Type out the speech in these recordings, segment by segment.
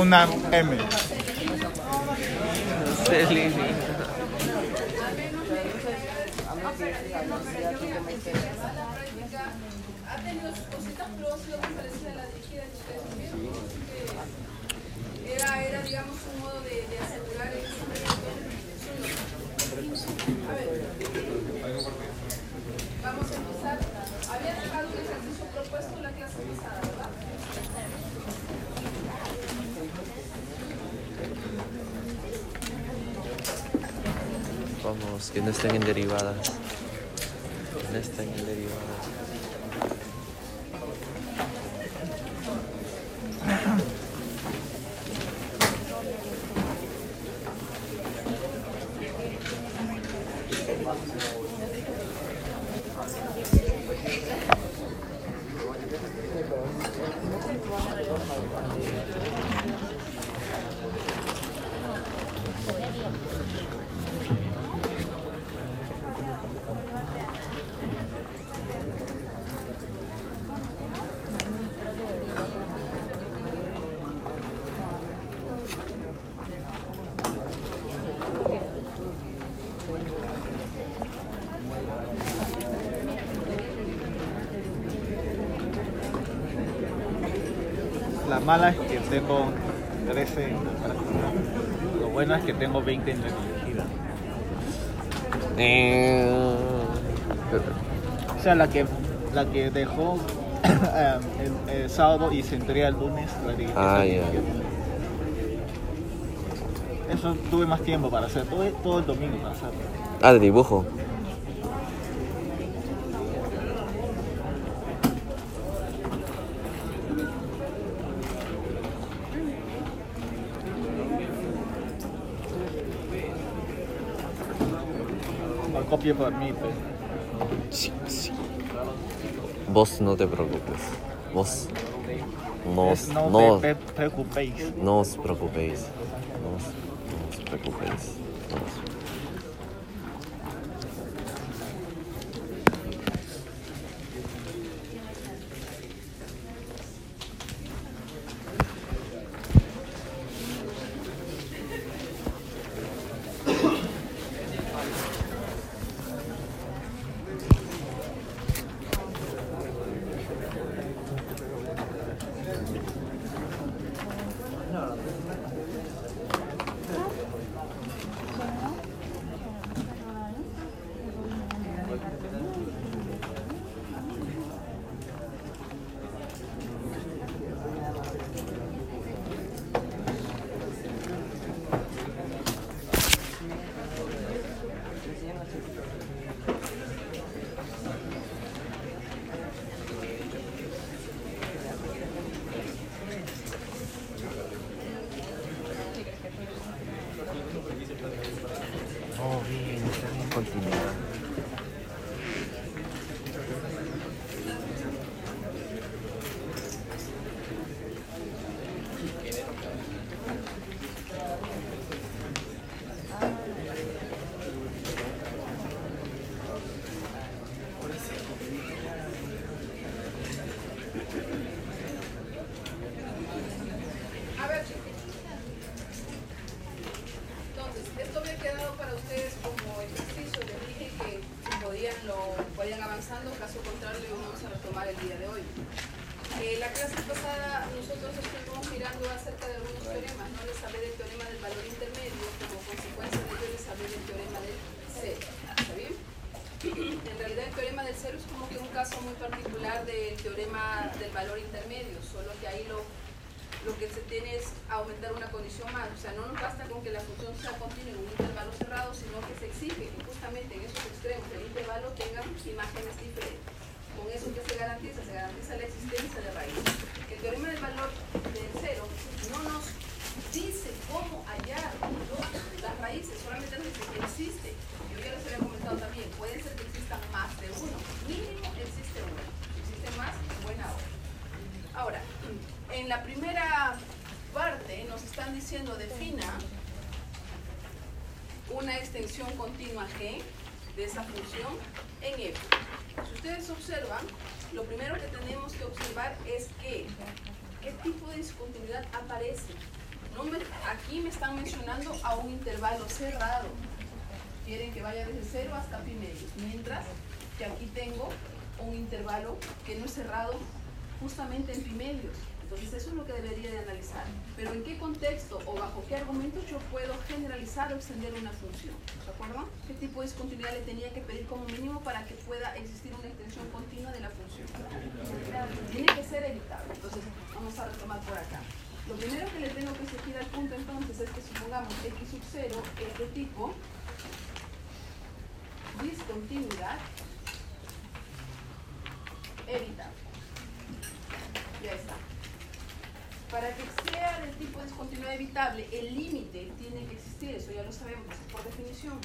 una M. Excelente. tengo 13 Lo bueno es que tengo 20 en elegida. Eh... O sea, la que, la que dejó eh, el, sábado y se entrega el lunes. La ah, ya. Eso tuve más tiempo para hacer, todo, todo el domingo para hacer. Ah, de dibujo. give não tem problema, no te preocupes. Vos. No, não no, te preocupéis. no os preocupéis. Não os, no os preocupéis. No aquí me están mencionando a un intervalo cerrado. Quieren que vaya desde 0 hasta pi medios, mientras que aquí tengo un intervalo que no es cerrado justamente en pi medios. Entonces eso es lo que debería de analizar. Pero en qué contexto o bajo qué argumentos yo puedo generalizar o extender una función. ¿De acuerdo? ¿Qué tipo de discontinuidad le tenía que pedir como mínimo para que pueda existir una extensión continua de la función? Tiene que ser evitable. Entonces vamos a retomar por acá. Lo primero que le tengo que exigir al punto entonces es que supongamos x sub 0 es de tipo discontinuidad evitable. Ya está. Para que sea del tipo de discontinuidad evitable, el límite tiene que existir, eso ya lo sabemos, por definición.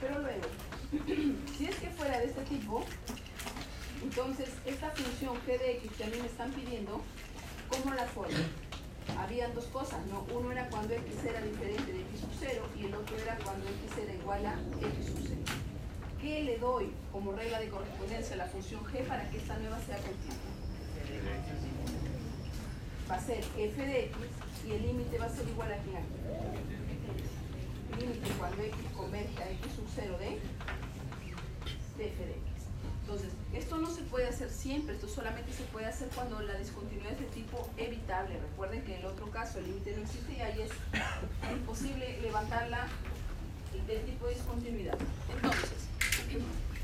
Pero luego, si es que fuera de este tipo, entonces esta función g de x que a mí me están pidiendo, ¿cómo la formo? Habían dos cosas, ¿no? Uno era cuando x era diferente de x sub 0 y el otro era cuando x era igual a x sub 0. ¿Qué le doy como regla de correspondencia a la función g para que esta nueva sea continua? Va a ser f de x y el límite va a ser igual a quién aquí. Límite cuando x converge a x sub 0 de, de f de x. Entonces, esto no se puede hacer siempre, esto solamente se puede hacer cuando la discontinuidad es de tipo evitable. Recuerden que en el otro caso el límite no existe y ahí es imposible levantarla del tipo de discontinuidad. Entonces,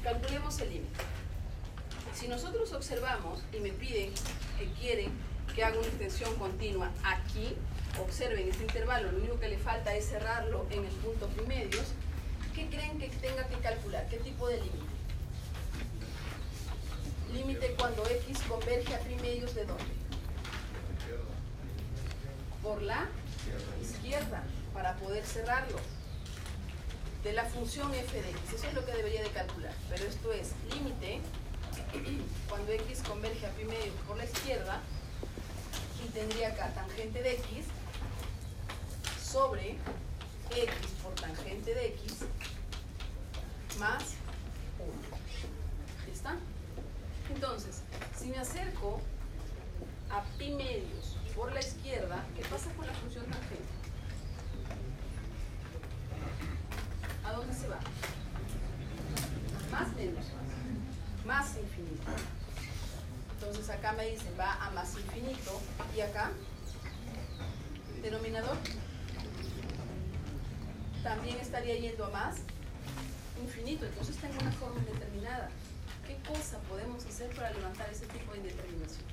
calculemos el límite. Si nosotros observamos y me piden que quieren que haga una extensión continua aquí, observen este intervalo, lo único que le falta es cerrarlo en el punto primedios, ¿qué creen que tenga que calcular? ¿Qué tipo de límite? Límite cuando x converge a primedios de dónde? Por la izquierda, para poder cerrarlo. De la función f de x, eso es lo que debería de calcular. Pero esto es límite cuando x converge a primedios por la izquierda y tendría acá tangente de x sobre x por tangente de x más 1. ¿Está? Entonces, si me acerco a pi medios por la izquierda, ¿qué pasa con la función tangente? ¿A dónde se va? Más menos, más infinito. Entonces acá me dicen va a más infinito y acá, denominador, también estaría yendo a más infinito. Entonces tengo una forma indeterminada. ¿Qué cosa podemos hacer para levantar ese tipo de indeterminación?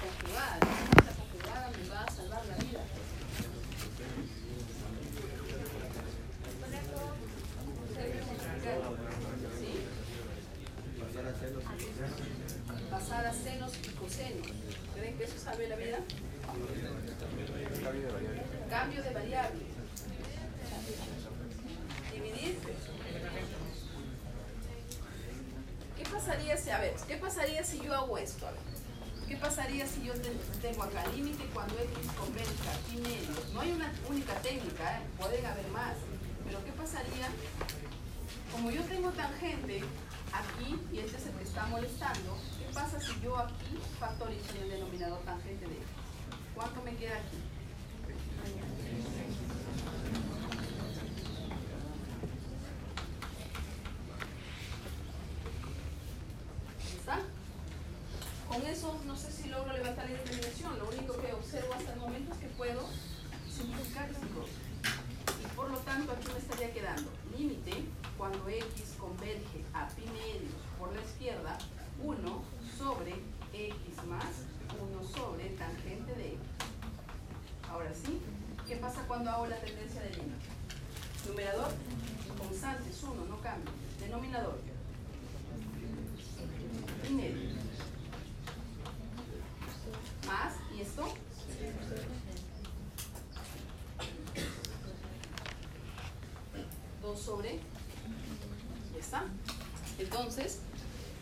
Conjugada. Esta conjugada me va a salvar la vida. ¿Sí? Pasar a senos y cosenos. ¿Creen que eso salve la vida? Cambio de variable. Dividir. ¿Qué pasaría si, a ver, qué pasaría si yo hago esto? A ver, ¿qué pasaría si yo te- tengo acá límite cuando x converge a pi medio? No hay una única técnica, ¿eh? pueden haber más. Pero ¿qué pasaría? Como yo tengo tangente aquí y este es el que está molestando, ¿qué pasa si yo aquí factorizo el denominador tangente de x? ¿Cuánto me queda aquí? ¿Está? Con eso no sé si logro levantar la determinación. Lo único que observo hasta el momento es que puedo simplificar las cosas. Y por lo tanto aquí me estaría quedando límite cuando x converge a pi medios por la izquierda 1 sobre x más 1 sobre tangente de x. Ahora sí, ¿qué pasa cuando hago la tendencia de límite? Numerador, constante es 1, no cambia. Denominador, y medio. Más, ¿y esto? Dos sobre, ya está. Entonces,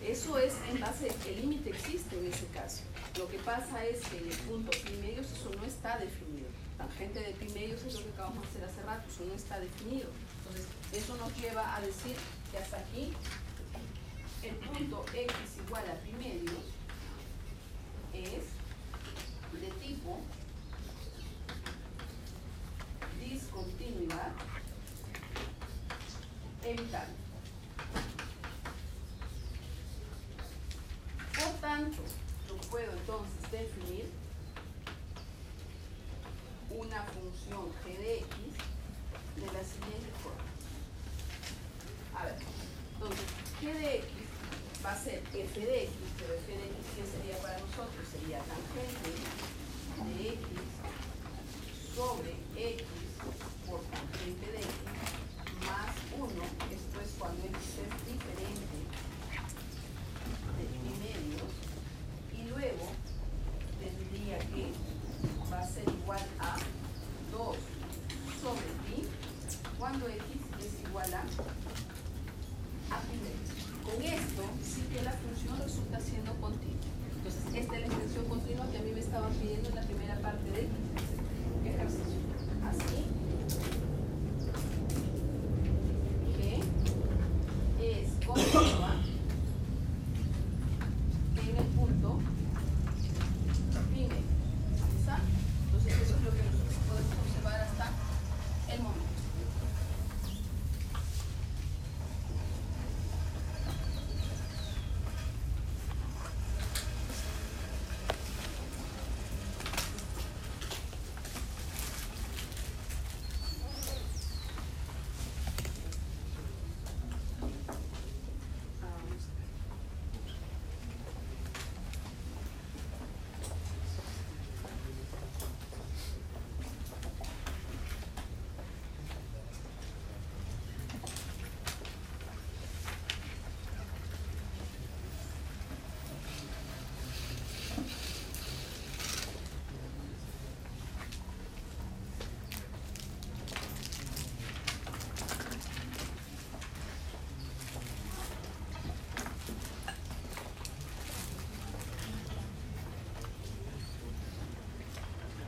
eso es en base, el límite existe en ese caso. Lo que pasa es que en el punto pi medios eso no está definido. Tangente de pi medios es lo que acabamos de hacer hace rato, eso no está definido. Entonces, eso nos lleva a decir que hasta aquí el punto x igual a pi medios es de tipo discontinuidad evitable. Por tanto, yo puedo entonces definir una función g de x de la siguiente forma. A ver, entonces, g de x va a ser f de x, pero f de x, ¿qué sería para nosotros? Sería tangente de x sobre x por tangente de x más 1, esto es cuando x es diferente de pi medios, y luego tendría que va a ser igual a 2 sobre pi cuando x es igual a, a pi medios. Con esto sí que la función resulta siendo continua. Entonces, esta es la extensión continua que a mí me estaban pidiendo en la primera parte del ejercicio. Así que es continua en el punto pi medios. ¿Está? Entonces, eso es lo que nosotros podemos observar hasta el momento. Ah, vamos a ver.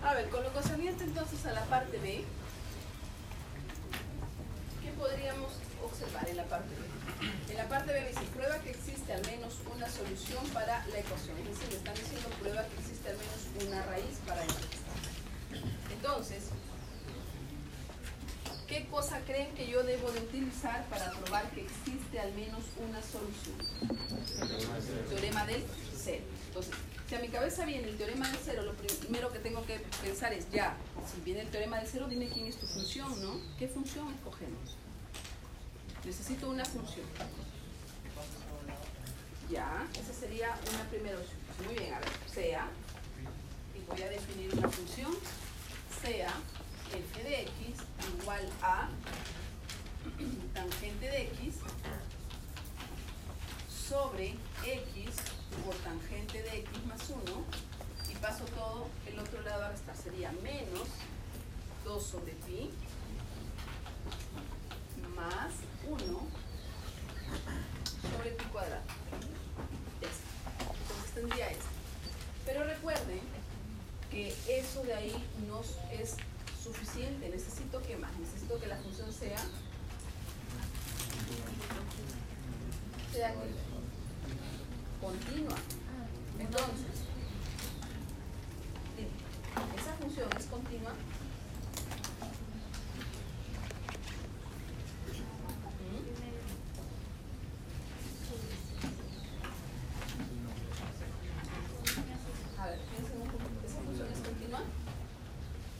A con lo concerniente entonces a la parte B, ¿qué podríamos observar en la parte B? En la parte B dice, prueba que existe al menos una solución para la ecuación. Es decir, están diciendo prueba que existe al menos una raíz para esto. Entonces, ¿qué cosa creen que yo debo de utilizar para probar que existe al menos una solución? Teorema del cero. Entonces, si a mi cabeza viene el teorema del cero, lo primero que tengo que pensar es, ya, si viene el teorema del cero, dime quién es tu función, ¿no? ¿Qué función escogemos? Necesito una función. Ya, esa sería una primera opción. Muy bien, a ver, sea, y voy a definir una función, sea f de x igual a tangente de x sobre x por tangente de x más 1 y paso todo el otro lado a restar. Sería menos 2 sobre pi más 1 sobre pi cuadrado. Ya está. Entonces tendría esto. Pero recuerden que eso de ahí no es suficiente. Necesito que más. Necesito que la función sea sea que continua. Entonces, esa función es continua. ¿Mm? A ver, piensen un poco. ¿Esa función es continua?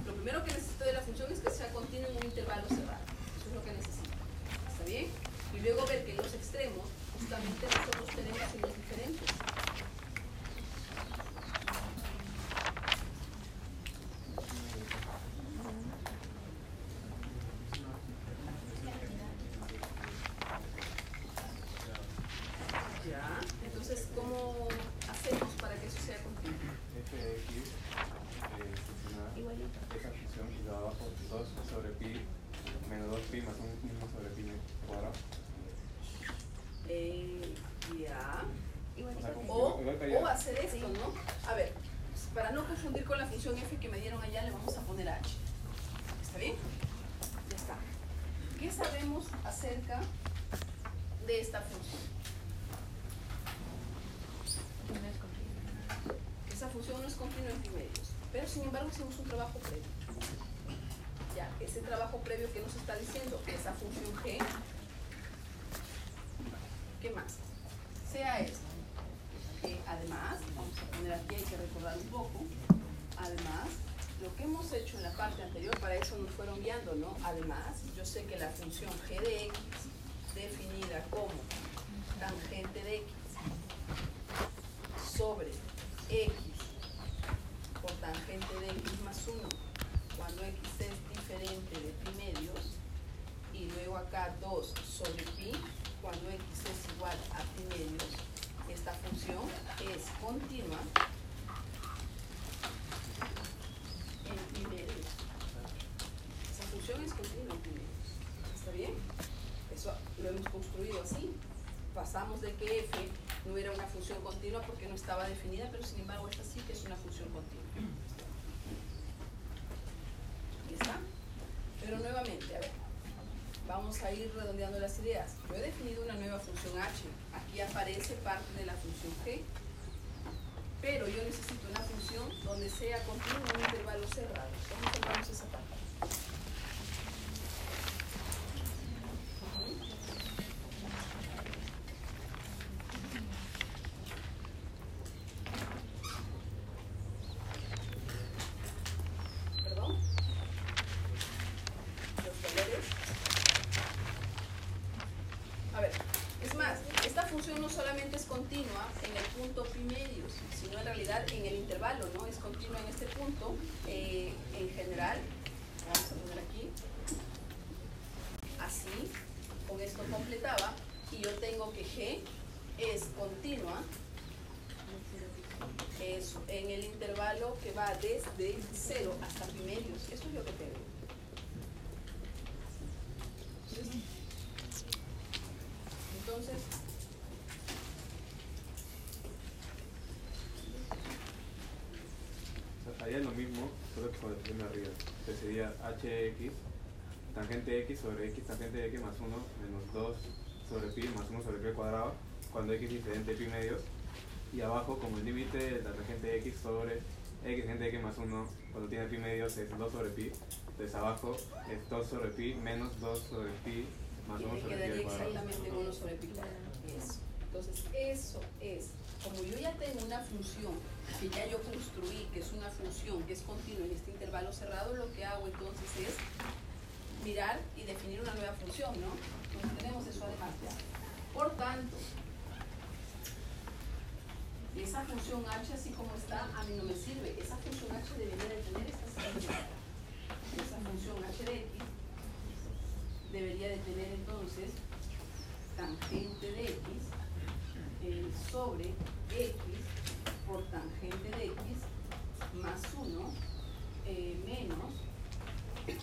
Lo primero que necesito de la función es que sea continua en un intervalo cerrado. Eso es lo que necesito. ¿Está bien? Y luego ver que en los extremos justamente nosotros tenemos signos diferentes. Ya, entonces, ¿cómo hacemos para que eso sea continuo? f de x eh, funcionada esa función y lo de abajo 2 sobre pi menos 2 pi más 1 sobre pi cuadrado. Eh, ya. O sea, como- O, igual que allá. o hacer esto, ¿no? A ver, para no confundir con la función f que me dieron allá, le vamos a poner h. ¿Está bien? Ya está. ¿Qué sabemos acerca de esta función? función no es continua en pi medios, pero sin embargo hicimos un trabajo previo. Ya, ese trabajo previo que nos está diciendo esa función g, ¿qué más? Sea esto. que además, vamos a poner aquí, hay que recordar un poco, además, lo que hemos hecho en la parte anterior, para eso nos fueron guiando, ¿no? Además, yo sé que la función g de x, definida como tangente de x sobre x por tangente de x más 1 cuando x es diferente de pi medios y luego acá 2 sobre pi cuando x es igual a pi medios esta función es continua en pi medios esa función es continua en pi medios ¿está bien? eso lo hemos construido así pasamos de que f no era una función continua porque no estaba definida, pero sin embargo esta sí que es una función continua. ¿Está? Pero nuevamente, a ver, vamos a ir redondeando las ideas. Yo he definido una nueva función h, aquí aparece parte de la función g, pero yo necesito una función donde sea continua en un intervalo cerrado. ¿Cómo cerramos esa parte? ¿Perdón? Los valores. A ver, es más, esta función no solamente es continua en el punto pi medios, sino en realidad en el intervalo, ¿no? Es continua en este punto, eh, en general. Vamos a poner aquí. Así, con esto completaba, y yo tengo que g es continua es en el intervalo que va desde 0 hasta pi medios. Esto es lo que tengo. Entonces, O sea, haría lo con el primo arriba. Que sería hx, tangente x sobre x tangente x más 1 menos 2 sobre pi más 1 sobre pi cuadrado, cuando x es diferente de pi medios. Y abajo, como el límite de la tangente x sobre x tangente x más 1, cuando tiene pi medios es 2 sobre pi. Entonces abajo es 2 sobre pi menos 2 sobre pi más y 1 me sobre pi al cuadrado. exactamente 1 sobre pi cuadrado. Eso. Entonces, eso es, como yo ya tengo una función que ya yo construí, que es una función que es continua en este intervalo cerrado, lo que hago entonces es mirar y definir una nueva función, ¿no? Entonces tenemos eso además ya. Por tanto, esa función h así como está, a mí no me sirve. Esa función h debería de tener esta siguiente. Esa función h de x debería de tener entonces tangente de x sobre x por tangente de x más 1 eh, menos 2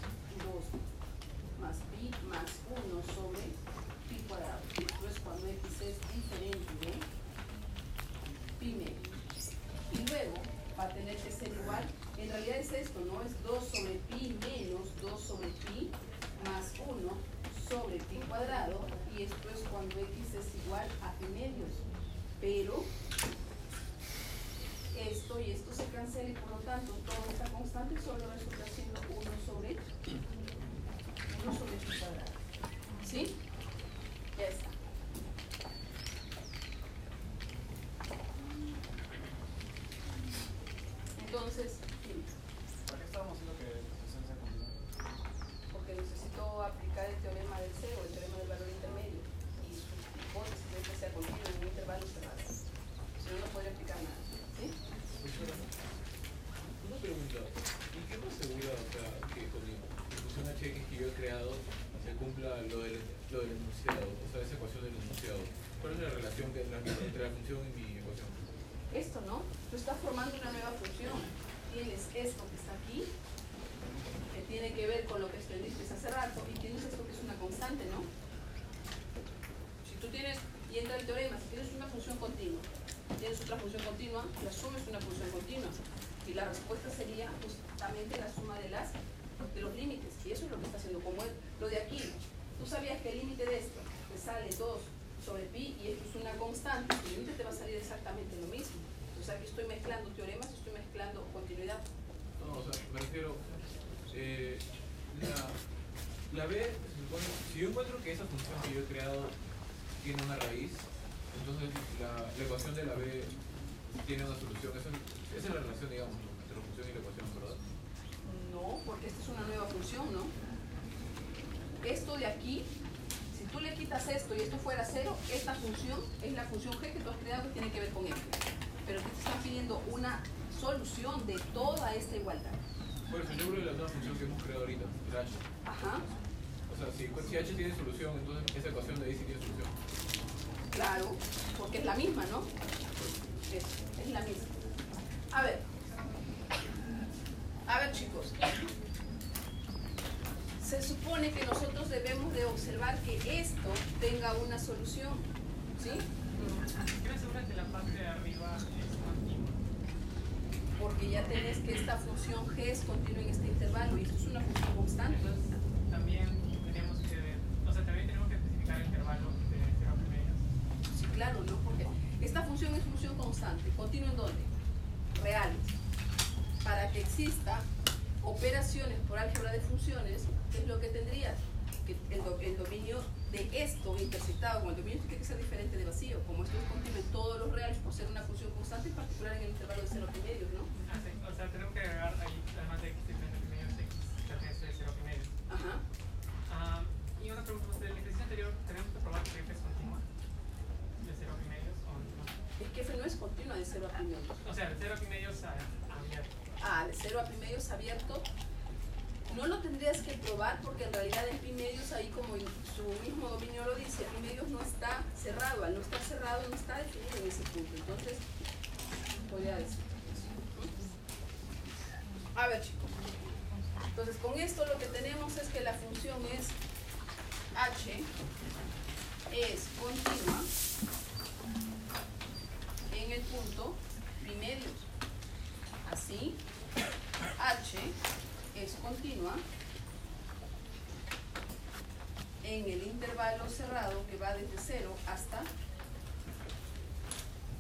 más pi más 1 sobre pi cuadrado. Esto es cuando x es diferente de pi medio. Y luego va a tener que ser igual, en realidad es esto, ¿no? Es 2 sobre pi menos 2 sobre pi más 1 sobre pi cuadrado y esto es cuando x es igual a pi medios. Pero esto y esto se cancela y por lo tanto todo está constante solo resulta siendo 1 sobre 1 sobre pi cuadrado. ¿Sí? Ya está. Entonces. ¿Para qué estábamos haciendo que continua? porque necesito aplicar el teorema del cero, el teorema del valor intermedio, y su hipótesis es que sea continua en un intervalo cerrado. Si no, no podría aplicar nada. ¿sí? Una pregunta, ¿y qué me asegura o sea, que con mi que yo he creado se cumpla lo del, lo del enunciado, o sea, esa ecuación del enunciado? ¿Cuál es la relación que entre, la función y mi ecuación? Esto, ¿no? Tú estás formando una nueva función. Tienes esto que está aquí, que tiene que ver con lo que aprendiste hace rato, y tienes esto que es una constante, ¿no? Si tú tienes, y entra el teorema, si tienes una función continua, tienes otra función continua, la suma es una función continua. Y la respuesta sería justamente la suma de las de los límites. Y eso es lo que está haciendo. Como es, lo de aquí, tú sabías que el límite de esto te sale 2 sobre pi y esto es una constante, el límite te va a salir exactamente lo mismo. Entonces sea que estoy mezclando teoremas estoy mezclando continuidad. No, o sea, me refiero. Eh, la, la B, si yo encuentro que esa función que yo he creado tiene una raíz, entonces la, la ecuación de la B tiene una solución. Esa, es- esa es la relación, digamos, entre la función y la ecuación. No, porque esta es una nueva función, ¿no? Esto de aquí, si tú le quitas esto y esto fuera cero, esta función es la función g que tú has creado que tiene que ver con f. Pero aquí te están pidiendo una solución de toda esta igualdad. Por ejemplo, de la nueva función que hemos creado ahorita, el h. Ajá, O sea, si, si h tiene solución, entonces esa ecuación de ahí sí tiene solución. claro, porque es la misma, ¿no? Es, es la misma. A ver. A ver, chicos. Se supone que nosotros debemos de observar que esto tenga una solución. ¿Sí? ¿Qué me asegura que la parte de arriba es continua? Porque ya tenés que esta función g es continua en este intervalo y esto es una función constante. Entonces, también tenemos que ver, o sea, también tenemos que especificar el intervalo de 0 a primeras. Sí, claro, ¿no? Porque esta función es función constante. ¿Continua en dónde? Reales. Para que exista operaciones por álgebra de funciones, ¿qué es lo que tendrías? Que el, do- el dominio de esto interceptado con el dominio tiene que ser diferente de vacío. Como esto es continuo en todos los reales por ser una función constante, en particular en el intervalo de 0 primerios, ¿no? Ah, sí, O sea, tenemos que agregar ahí, además de x primeros, x pertenece de 0 a primeros. Ajá. Ah, y una pregunta, ¿usted, en el ejercicio anterior tenemos que probar que f es continua de 0 a primeros o no? Es que f no es continua de 0 a primerios. O sea, de 0 a primeros a, a abierto. De 0 a primerios abierto. No lo tendrías que probar porque en realidad en pi medios ahí como su mismo dominio lo dice, pi medios no está cerrado, al no estar cerrado no está definido en ese punto. Entonces, podría decir. A ver chicos. Entonces con esto lo que tenemos es que la función es h es continua en el punto pi medios. Así, h es continua en el intervalo cerrado que va desde 0 hasta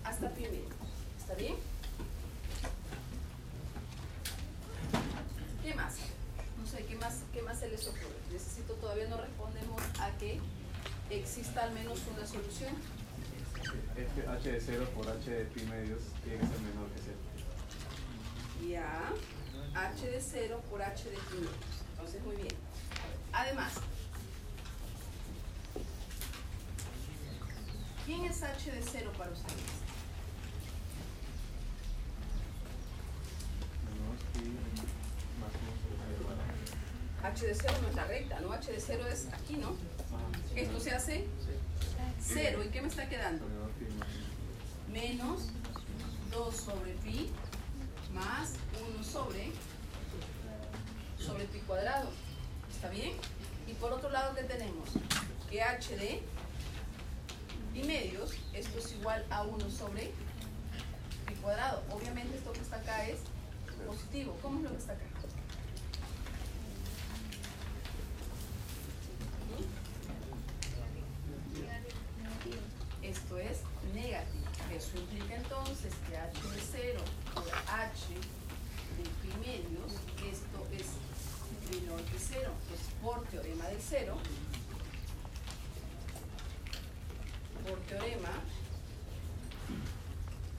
hasta pi medios. ¿Está bien? ¿Qué más? No sé, ¿qué más, ¿qué más se les ocurre? Necesito, todavía no respondemos a que exista al menos una solución. F, h de 0 por h de pi medios tiene que ser menor que 0. Ya, h de 0 por h de pi medios. Entonces, muy bien. Además, ¿quién es h de 0 para ustedes? Menos pi más 1 sobre pi cuadrado. H de 0 no es la recta, ¿no? h de 0 es aquí, ¿no? Esto se hace 0. ¿Y qué me está quedando? Menor pi más 1. menos 2 sobre pi más 1 sobre sobre pi cuadrado. ¿Está bien? Y por otro lado, ¿qué tenemos? Que h de pi medios, esto es igual a 1 sobre pi cuadrado. Obviamente esto que está acá es positivo. ¿Cómo es lo que está acá? Esto es negativo. Eso implica entonces que h de 0 por h de pi medios, esto es menor que 0. Entonces, por teorema del 0, por teorema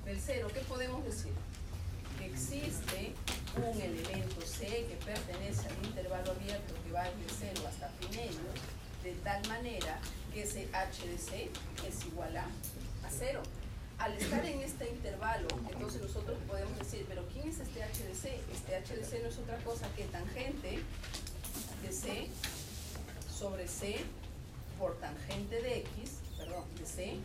del 0, ¿qué podemos decir? Que existe un elemento C que pertenece al intervalo abierto que va desde 0 hasta pi medios, de tal manera que ese h de c es igual a, a 0. Al estar en este intervalo, entonces nosotros podemos decir, pero ¿quién es este h de c? Este h de c no es otra cosa que tangente de c sobre c por tangente de x, perdón, de c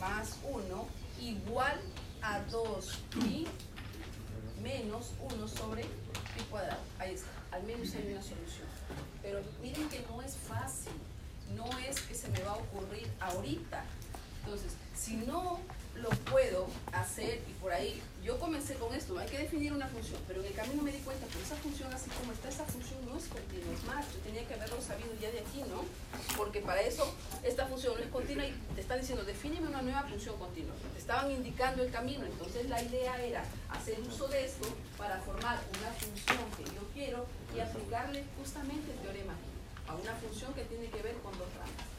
más 1 igual a 2pi menos 1 sobre pi cuadrado. Ahí está, al menos hay una solución. Pero miren que no es fácil, no es que se me va a ocurrir ahorita. Entonces, si no lo puedo hacer y por ahí yo comencé con esto, hay que definir una función, pero en el camino me di cuenta que esa función así como está, esa función no es continua, es más, yo tenía que haberlo sabido ya de aquí, ¿no? Porque para eso esta función no es continua y te está diciendo, defíneme una nueva función continua. Te estaban indicando el camino, entonces la idea era hacer uso de esto para formar una función que yo quiero y aplicarle justamente el teorema a una función que tiene que ver con dos ramas.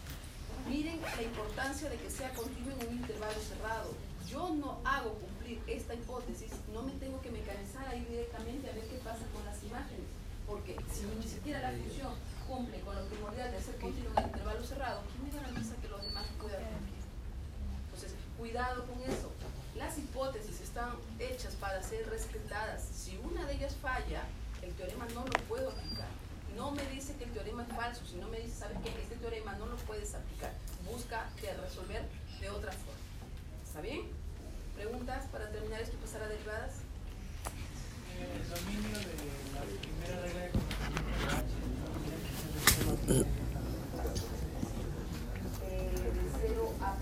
Miren la importancia de que sea continuo en un intervalo cerrado. Yo no hago cumplir esta hipótesis, no me tengo que mecanizar ahí directamente a ver qué pasa con las imágenes. Porque si ni siquiera la función cumple con lo primordial de ser continuo en un intervalo cerrado, ¿quién me garantiza que los demás puedan cumplir? Entonces, cuidado con eso. Las hipótesis están hechas para ser respetadas. Si una de ellas falla, el teorema no lo puedo aplicar no me dice que el teorema es falso, sino me dice, ¿sabes qué? Este teorema no lo puedes aplicar. Busca de resolver de otra forma. ¿Está bien? ¿Preguntas para terminar esto y pasar a derivadas? El dominio de la primera regla de Eh, de 0 a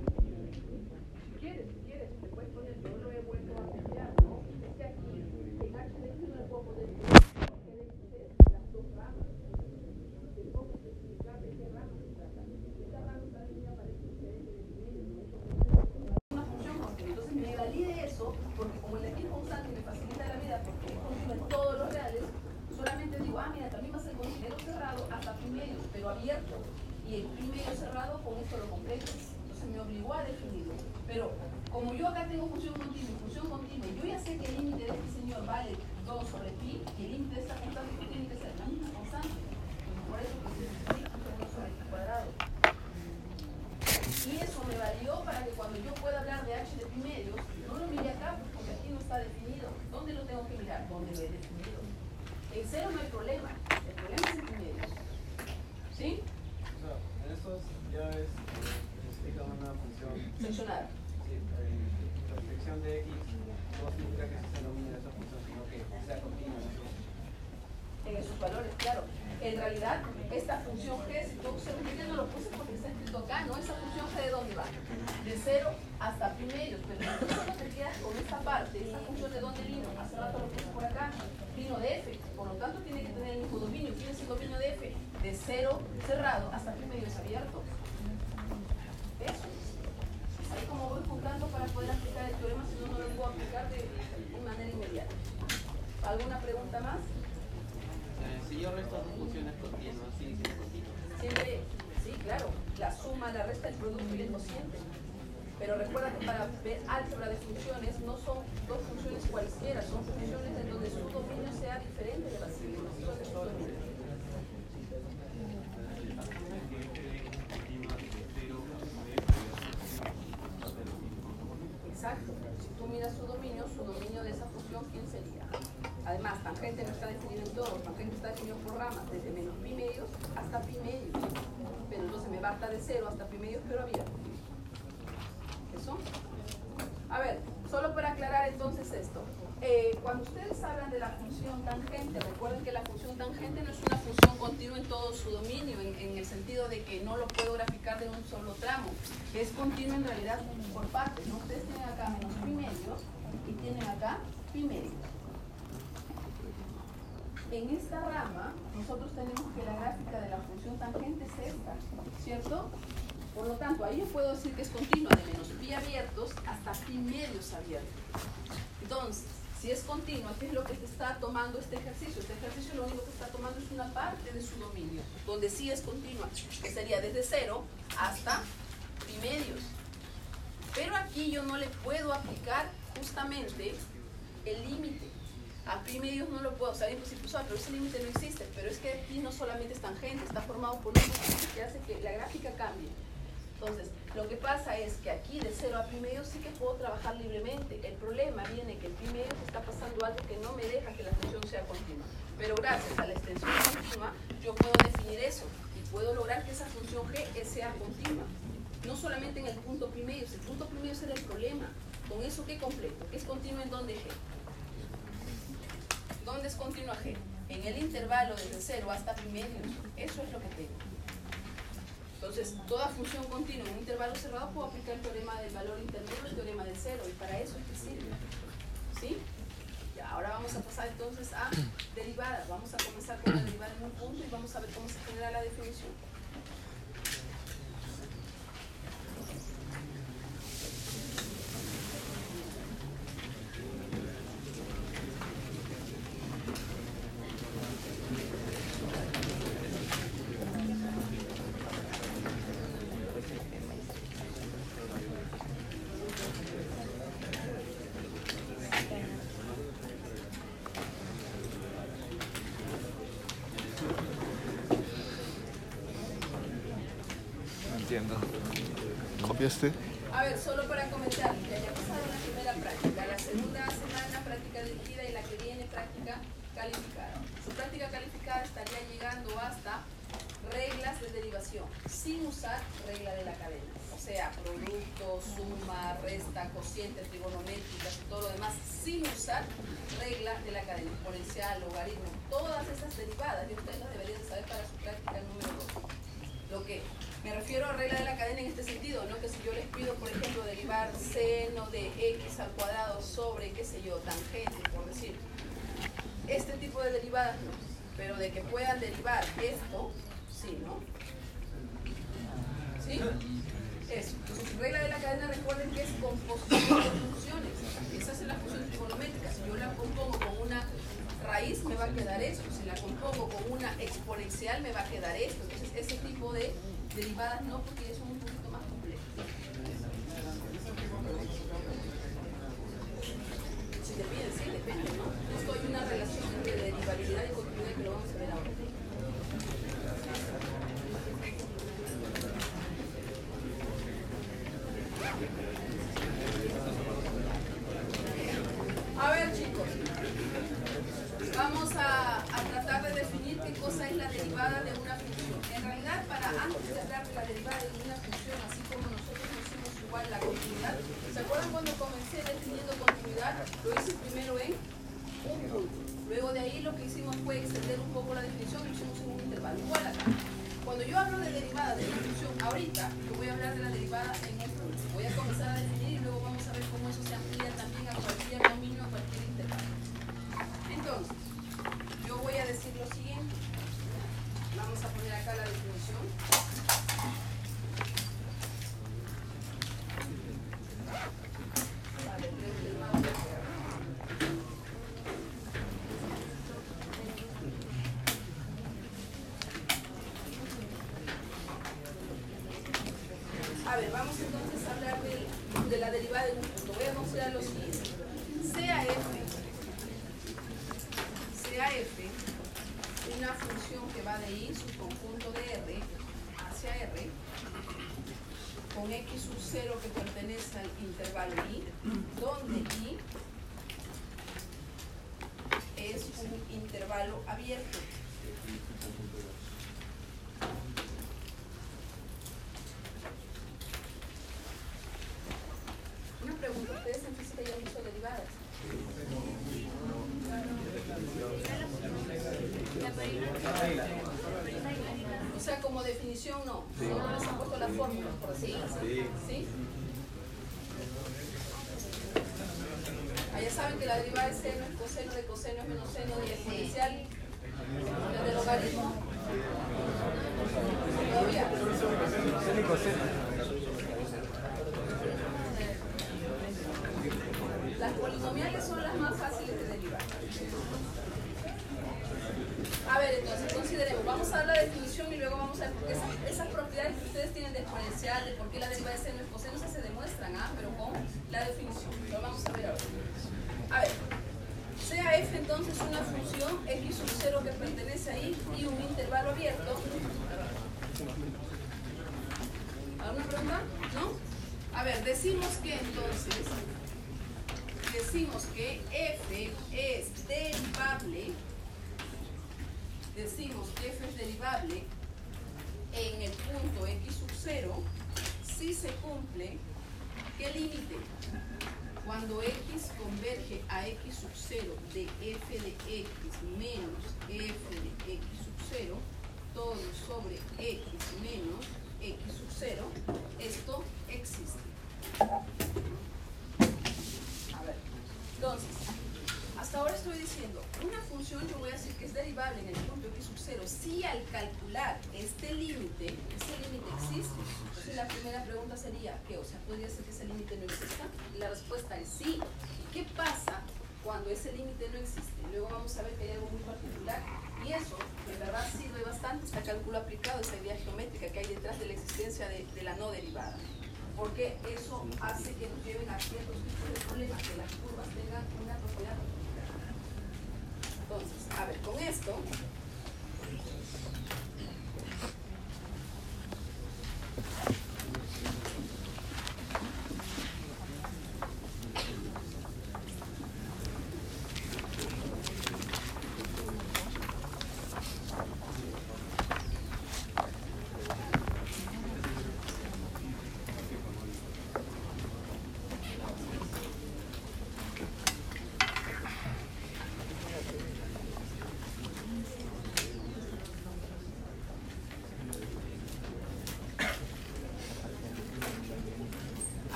Si quieres, si quieres, te puedes poner, yo lo he vuelto a cambiar, ¿no? Es que aquí, en H de X no le puedo poner que de X es las dos ramas. Te tengo que explicar de qué rama se trata. Esta rama también me aparece diferente de medio, ¿no? Una función continua. Entonces me valide eso, porque como el de aquí es constante me facilita la vida, porque es continuo en todos los reales, solamente digo, ah, mira, también va a ser con dinero cerrado hasta pi medio, pero abierto. Y el pi medio cerrado, con esto lo completo. Entonces me obligó a definirlo. Pero como yo acá tengo función continua y función continua, y yo ya sé que el límite de este señor vale 2 sobre pi, y el límite de esta constante que tiene que ser la misma constante. Y por eso que se pi sobre 1 sobre pi cuadrado. Y eso me valió para que cuando yo pueda hablar de h de pi medios, no lo mire acá porque aquí no está definido. ¿Dónde lo tengo que mirar? ¿Dónde lo he definido? En cero no hay problema. El problema es en pi medios. ¿Sí? O sea, en estos ya es, eh, explica una función, Seccionar. sí, eh, la restricción de x no significa que se denomine esa función, sino que sea continua en esos. en esos valores, claro. En realidad, esta función g, si tú observas, yo ya no lo puse porque está escrito acá, ¿no? Esa función g de dónde va? De 0 hasta pi medios, pero tú solo te quedas con esta parte, esta función de dónde vino, hace rato lo puse por acá, vino de f, por lo tanto tiene que tener el mismo dominio, ¿quién es el dominio de f? De 0 cerrado hasta pi medios abierto. Eso. Ahí como voy juntando para poder aplicar el teorema, si no, no lo puedo aplicar de, de manera inmediata. ¿Alguna pregunta más? Eh, si yo resto dos funciones continuas, sigue siendo continuo. Siempre, sí, claro, la suma, la resta, el producto y el cociente. Pero recuerda que para ver álgebra de funciones no son dos funciones cualquiera, son funciones en donde su dominio sea diferente de la simulación de. Exacto. Si tú miras su dominio, su dominio de esa función, ¿quién sería? Además, tangente no está definido en todo, tangente está definido por ramas, desde menos pi medios hasta pi medios. Pero entonces me basta de 0 hasta pi medios, pero abierto. ¿Eso? A ver, solo para aclarar entonces esto. Eh, cuando ustedes hablan de la función tangente, recuerden que la función tangente no es una función continua en todo su dominio, en, el sentido de que no lo puedo graficar de un solo tramo. Es continuo en realidad por partes. Ustedes tienen acá menos pi medios y tienen acá pi medios. En esta rama, nosotros tenemos que la gráfica de la función tangente es esta, ¿cierto? Por lo tanto, ahí yo puedo decir que es continua de menos pi abiertos hasta pi medios abiertos. Entonces, si es continua, ¿qué es lo que te está tomando este ejercicio? Este ejercicio lo único que está tomando es una parte de su dominio, donde sí es continua, que sería desde cero hasta pi medios. Pero aquí yo no le puedo aplicar justamente el límite. A pi medios no lo puedo, o sea, es imposible usar, pero ese límite no existe. Pero es que aquí no solamente es tangente, está formado por un que hace que la gráfica cambie. Entonces, lo que pasa es que aquí de 0 a pi medio sí que puedo trabajar libremente. El problema viene que el pi medio está pasando algo que no me deja que la función sea continua. Pero gracias a la extensión continua, yo puedo definir eso y puedo lograr que esa función g sea continua. no solamente en el punto primero, el punto primero será el problema. ¿Con eso qué completo? ¿Qué es continuo en dónde G? ¿Dónde es continuo G? En el intervalo desde 0 hasta primero. Eso es lo que tengo. Entonces, toda función continua en un intervalo cerrado puedo aplicar el teorema del valor intermedio, el teorema del cero, y para eso es que sirve. ¿Sí? Ahora vamos a pasar entonces a derivadas. Vamos a comenzar con la derivada en un punto y vamos a ver cómo se genera la definición. ¿Copiaste? A ver, solo para comentar, ya haya pasado la primera práctica, la segunda semana práctica dirigida y la que viene práctica calificada. Su práctica calificada estaría llegando hasta reglas de derivación, sin usar regla de la cadena. O sea, producto, suma, resta, cociente, trigonométricas y todo lo demás, sin usar regla de la cadena, exponencial, logaritmo, todas esas derivadas, y ustedes las deberían saber para su práctica número 2. Me refiero a regla de la cadena en este sentido, ¿no? Que si yo les pido, por ejemplo, derivar seno de x al cuadrado sobre, qué sé yo, tangente, por decir, este tipo de derivadas no, pero de que puedan derivar esto, sí, ¿no? ¿Sí? Eso. Entonces, regla de la cadena, recuerden que es composición de funciones. Esas son las funciones trigonométricas. Si yo la compongo con una raíz, me va a quedar esto. Si la compongo con una exponencial, me va a quedar esto. Entonces, ese tipo de derivadas no, porque son un poquito más complejas. Si depende, sí, depende, ¿no? Esto hay una relación entre derivabilidad y continuidad que lo vamos a ver ahora. A ver, chicos. Vamos a, a tratar de definir qué cosa es la derivada de una función. En realidad, para antes de hablar de la derivada de una función, así como nosotros hicimos igual la continuidad, ¿se acuerdan cuando comencé definiendo continuidad? Lo hice primero en un punto. Luego de ahí lo que hicimos fue extender un poco la definición y lo hicimos en un intervalo. Igual acá. Cuando yo hablo de derivada de una función ahorita, yo voy a hablar de la derivada en un punto. Voy a comenzar a definir y luego vamos a ver cómo eso se amplía también a cualquier dominio, a cualquier intervalo. Entonces, yo voy a decir lo siguiente. Vamos a poner acá la definición. Vale, creo que el mouse A ver, vamos entonces a hablar de, de la derivada de un punto. Voy a considerar lo siguiente. Sea f sea f una función que va de i, su conjunto de r, hacia r, con x sub 0 que pertenece al intervalo i, donde i es un intervalo abierto.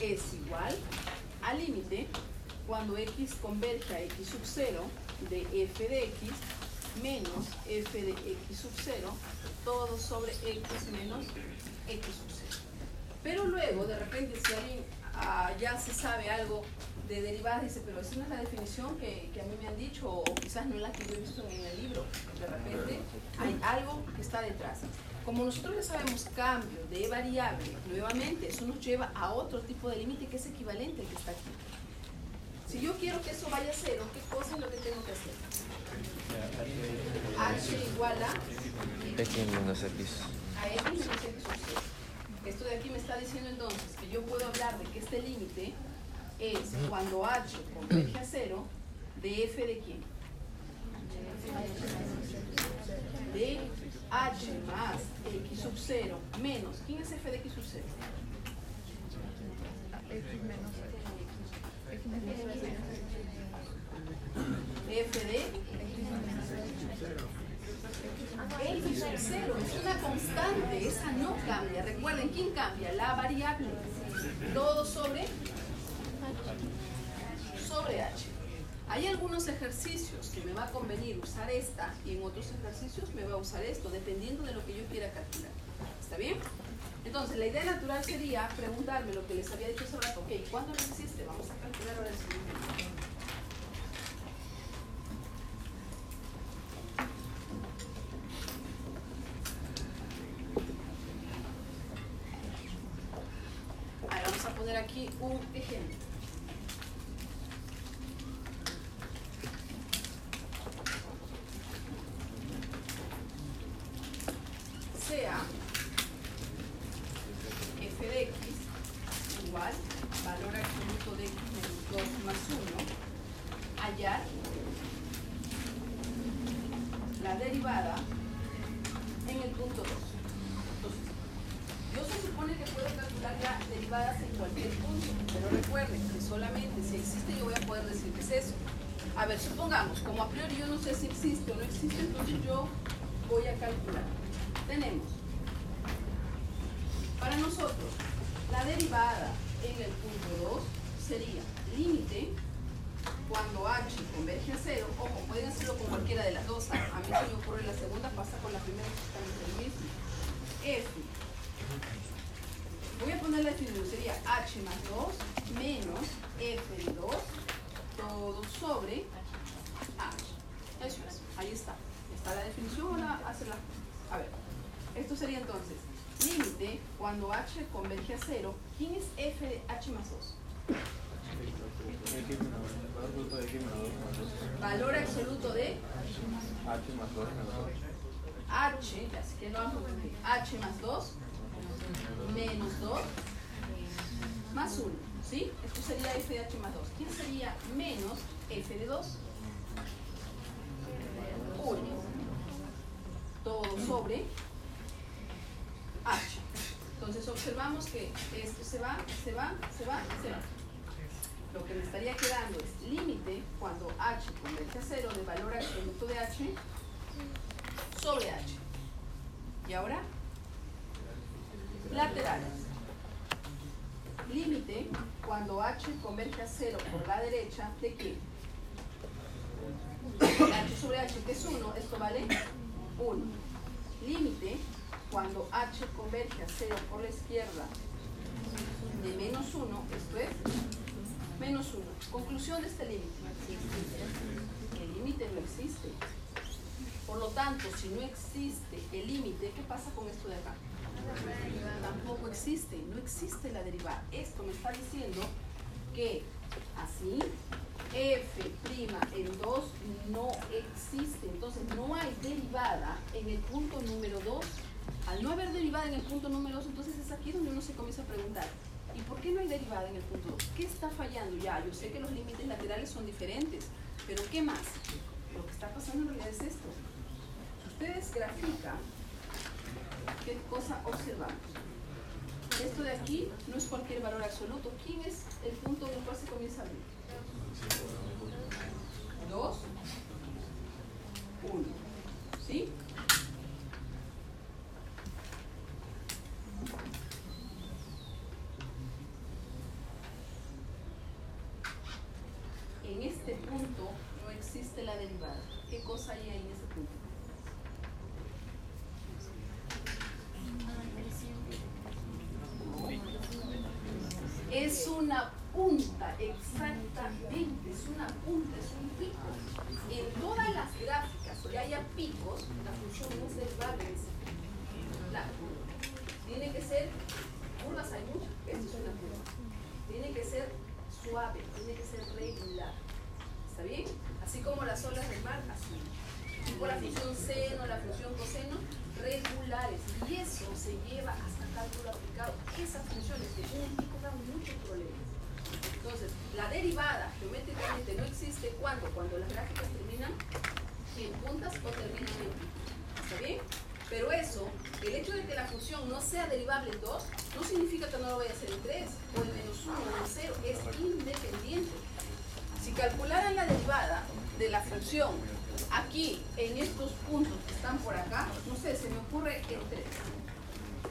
Es igual al límite cuando x converge a x sub 0 de f de x menos f de x sub 0 todo sobre x menos x sub 0. Pero luego, de repente, si alguien ah, ya se sabe algo de derivadas, dice, pero esa no es la definición que, que a mí me han dicho, o quizás no es la que yo he visto en el libro. De repente, hay algo que está detrás. Como nosotros ya sabemos cambio de variable, nuevamente, eso nos lleva a otro tipo de límite que es equivalente al que está aquí. Si yo quiero que eso vaya a cero, ¿qué cosa es lo que tengo que hacer? h igual a X menos X. a x menos x sub 0. Esto de aquí me está diciendo entonces que yo puedo hablar de que este límite es cuando h converge a 0 de f de quién? De h más x sub 0 menos. ¿Quién es f de x sub 0? f de x sub 0 es una constante, esa no cambia. Recuerden, ¿quién cambia? La variable. Todo sobre sobre h. Hay algunos ejercicios que me va a convenir usar esta y en otros ejercicios me va a usar esto, dependiendo de lo que yo quiera calcular. ¿Está bien? Entonces, la idea natural sería preguntarme lo que les había dicho hace rato. Ok, ¿cuándo no existe? Vamos a calcular ahora el siguiente. Ahora vamos a poner aquí un ejemplo. Sea f de x igual valor absoluto de x menos 2 más 1 hallar la derivada en el punto 2. Entonces, yo se supone que puedo calcular ya derivadas en cualquier punto, pero recuerden que solamente si existe yo voy a poder decir que es eso. A ver, supongamos, como a priori yo no sé si existe o no existe, entonces yo voy a calcular. Tenemos, para nosotros, la derivada en el punto 2 sería límite cuando h converge a 0, ojo, pueden hacerlo con cualquiera de las dos, a mí se me ocurre la segunda, pasa con la primera entre el mismo. f Voy a poner la definición, sería h más 2 menos f de 2 todo sobre h. Eso es, ahí está. ¿Está la definición o la hace la? A ver, esto sería entonces límite cuando h converge a 0. ¿Quién es f de h más 2? Valor absoluto de X menos 2 más 2. Valor absoluto de H más 2 menos 2. H, así que no H más 2 menos 2 más 1, ¿sí? Esto sería f de h más 2. ¿Quién sería menos f de 2? 1. Todo sobre h. Entonces observamos que esto se va, se va, se va, se va. Lo que me estaría quedando es límite cuando h converge a 0 de valor absoluto de h sobre h. Y ahora, laterales. Límite cuando h converge a 0 por la derecha de qué? h sobre h, que es 1, esto vale 1. Límite cuando h converge a 0 por la izquierda de menos 1, esto es menos 1. Conclusión de este límite. El límite no existe. Por lo tanto, si no existe el límite, ¿qué pasa con esto de acá? Tampoco existe, no existe la derivada. Esto me está diciendo que así f' en 2 no existe. Entonces no hay derivada en el punto número 2. Al no haber derivada en el punto número 2, entonces es aquí donde uno se comienza a preguntar, ¿y por qué no hay derivada en el punto 2? ¿Qué está fallando? Ya, yo sé que los límites laterales son diferentes, pero ¿qué más? Lo que está pasando en realidad es esto. Ustedes grafican, ¿qué cosa observamos? Esto de aquí no es cualquier valor absoluto. ¿Quién es el punto en el cual se comienza a abrir? 2, 1. ¿Sí? En este punto no existe la derivada. ¿Qué cosa hay ahí en ese punto? Es una punta, exactamente, es una punta, es un pico. En todas las gráficas que haya picos, la función no se va a. La curva. Tiene que ser, curvas hay muchas, esto es una curva. Tiene que ser suave, tiene que ser regular. ¿Está bien? Así como las olas del mar, así. Tipo la función seno, la función coseno, regulares. Y eso se lleva hasta cálculo aplicado. Esas funciones de un pico dan muchos problemas. Entonces, la derivada geométricamente no existe cuando, cuando las gráficas terminan en puntas o terminan en pico. ¿Está bien? Pero eso, el hecho de que la función no sea derivable en 2, no significa que no lo vaya a hacer en 3, o en menos 1, o en 0, es independiente. Si calcularan la derivada de la función aquí, en estos puntos que están por acá, no sé, se me ocurre en 3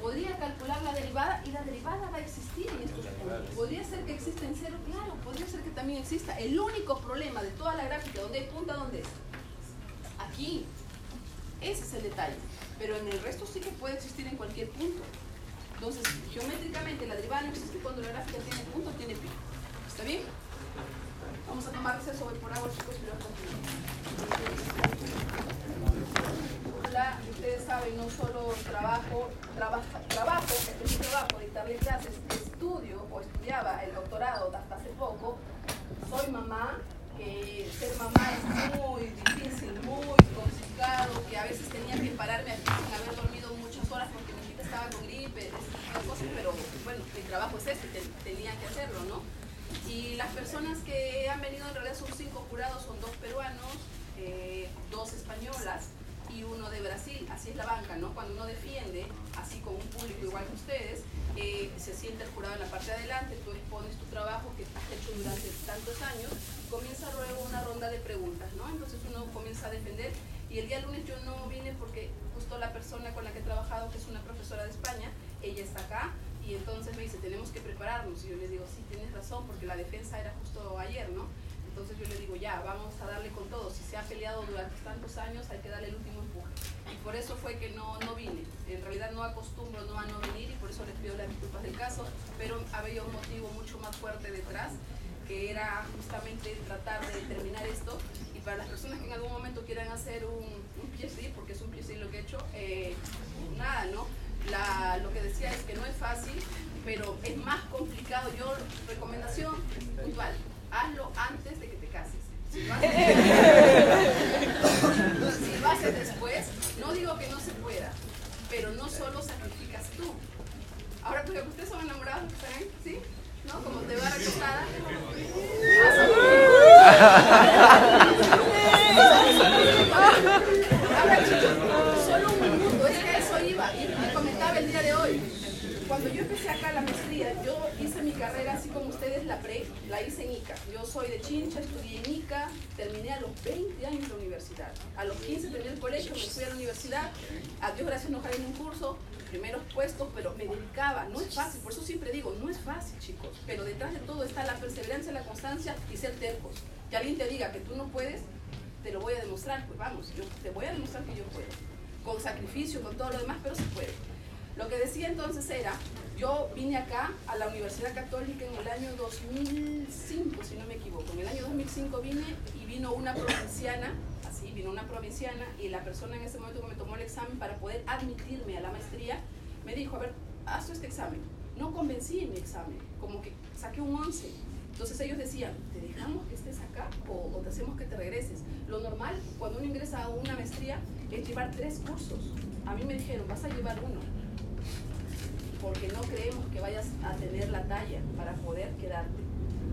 podría calcular la derivada y la derivada va a existir en estos puntos. ¿Podría ser que exista en cero? Claro, podría ser que también exista. El único problema de toda la gráfica, ¿dónde hay punta? ¿Dónde es? Aquí. Ese es el detalle. Pero en el resto sí que puede existir en cualquier punto. Entonces, geométricamente la derivada no existe cuando la gráfica tiene punto tiene pico. ¿Está bien? Vamos a tomar receso hoy por agua, chicos, pero ustedes saben, no solo trabajo, trabaja, trabajo, este es mi trabajo, dictarle clases, estudio o estudiaba el doctorado hasta hace poco, soy mamá, que ser mamá es muy difícil, muy complicado, que a veces tenía que pararme aquí sin haber dormido muchas horas porque mi hija estaba con gripe, cosas, pero bueno, mi trabajo es este, tenía que hacerlo, ¿no? Y las personas que han venido en realidad son cinco jurados, son dos peruanos, eh, dos españolas, y uno de Brasil. Así es la banca, ¿no? Cuando uno defiende, así con un público igual que ustedes, eh, se siente el jurado en la parte de adelante, tú expones tu trabajo que has hecho durante tantos años, comienza luego una ronda de preguntas, ¿no? Entonces uno comienza a defender. Y el día lunes yo no vine porque justo la persona con la que he trabajado, que es una profesora de España, ella está acá y entonces me dice, tenemos que prepararnos. Y yo le digo, sí, tienes razón, porque la defensa era justo ayer, ¿no? Entonces yo le digo, ya, vamos a darle con todo. Si se ha peleado durante tantos años, hay que darle el último empuje. Y por eso fue que no, no vine. En realidad no acostumbro no a no venir y por eso les pido las disculpas del caso, pero había un motivo mucho más fuerte detrás, que era justamente tratar de terminar esto. Y para las personas que en algún momento quieran hacer un, un PhD, porque es un PhD lo que he hecho, eh, nada, ¿no? Lo que decía es que no es fácil, pero es más complicado. Yo, recomendación puntual, hazlo antes de que te cases. Si lo haces, si lo haces después, no digo que no se pueda, pero no solo sacrificas tú. Ahora, porque ustedes son enamorados, ¿saben? ¿Sí? ¿No? Como te va recostada. Ahora, chicos, solo un minuto, es que a eso iba. Y les comentaba el día de hoy. Cuando yo empecé acá la maestría, yo hice mi carrera así como ustedes la hice en ICA. Yo soy de Chincha, estudié en ICA, terminé a los 20 años la universidad. A los 15 terminé el colegio, me fui a la universidad. A Dios gracias no en un curso, primeros puestos, pero me dedicaba. No es fácil, por eso siempre digo, no es fácil, chicos. Pero detrás de todo está la perseverancia, la constancia y ser tercos. Que alguien te diga que tú no puedes, te lo voy a demostrar. Pues vamos, yo te voy a demostrar que yo puedo. Con sacrificio, con todo lo demás, pero se puede. Lo que decía entonces era, yo vine acá a la Universidad Católica en el año 2005, si no me equivoco. En el año 2005 vine y vino una provinciana, así, vino una provinciana y la persona en ese momento que me tomó el examen para poder admitirme a la maestría, me dijo, a ver, haz este examen. No convencí en mi examen, como que saqué un 11. Entonces ellos decían, ¿te dejamos que estés acá o, o te hacemos que te regreses? Lo normal, cuando uno ingresa a una maestría, es llevar tres cursos. A mí me dijeron, vas a llevar uno porque no creemos que vayas a tener la talla para poder quedarte.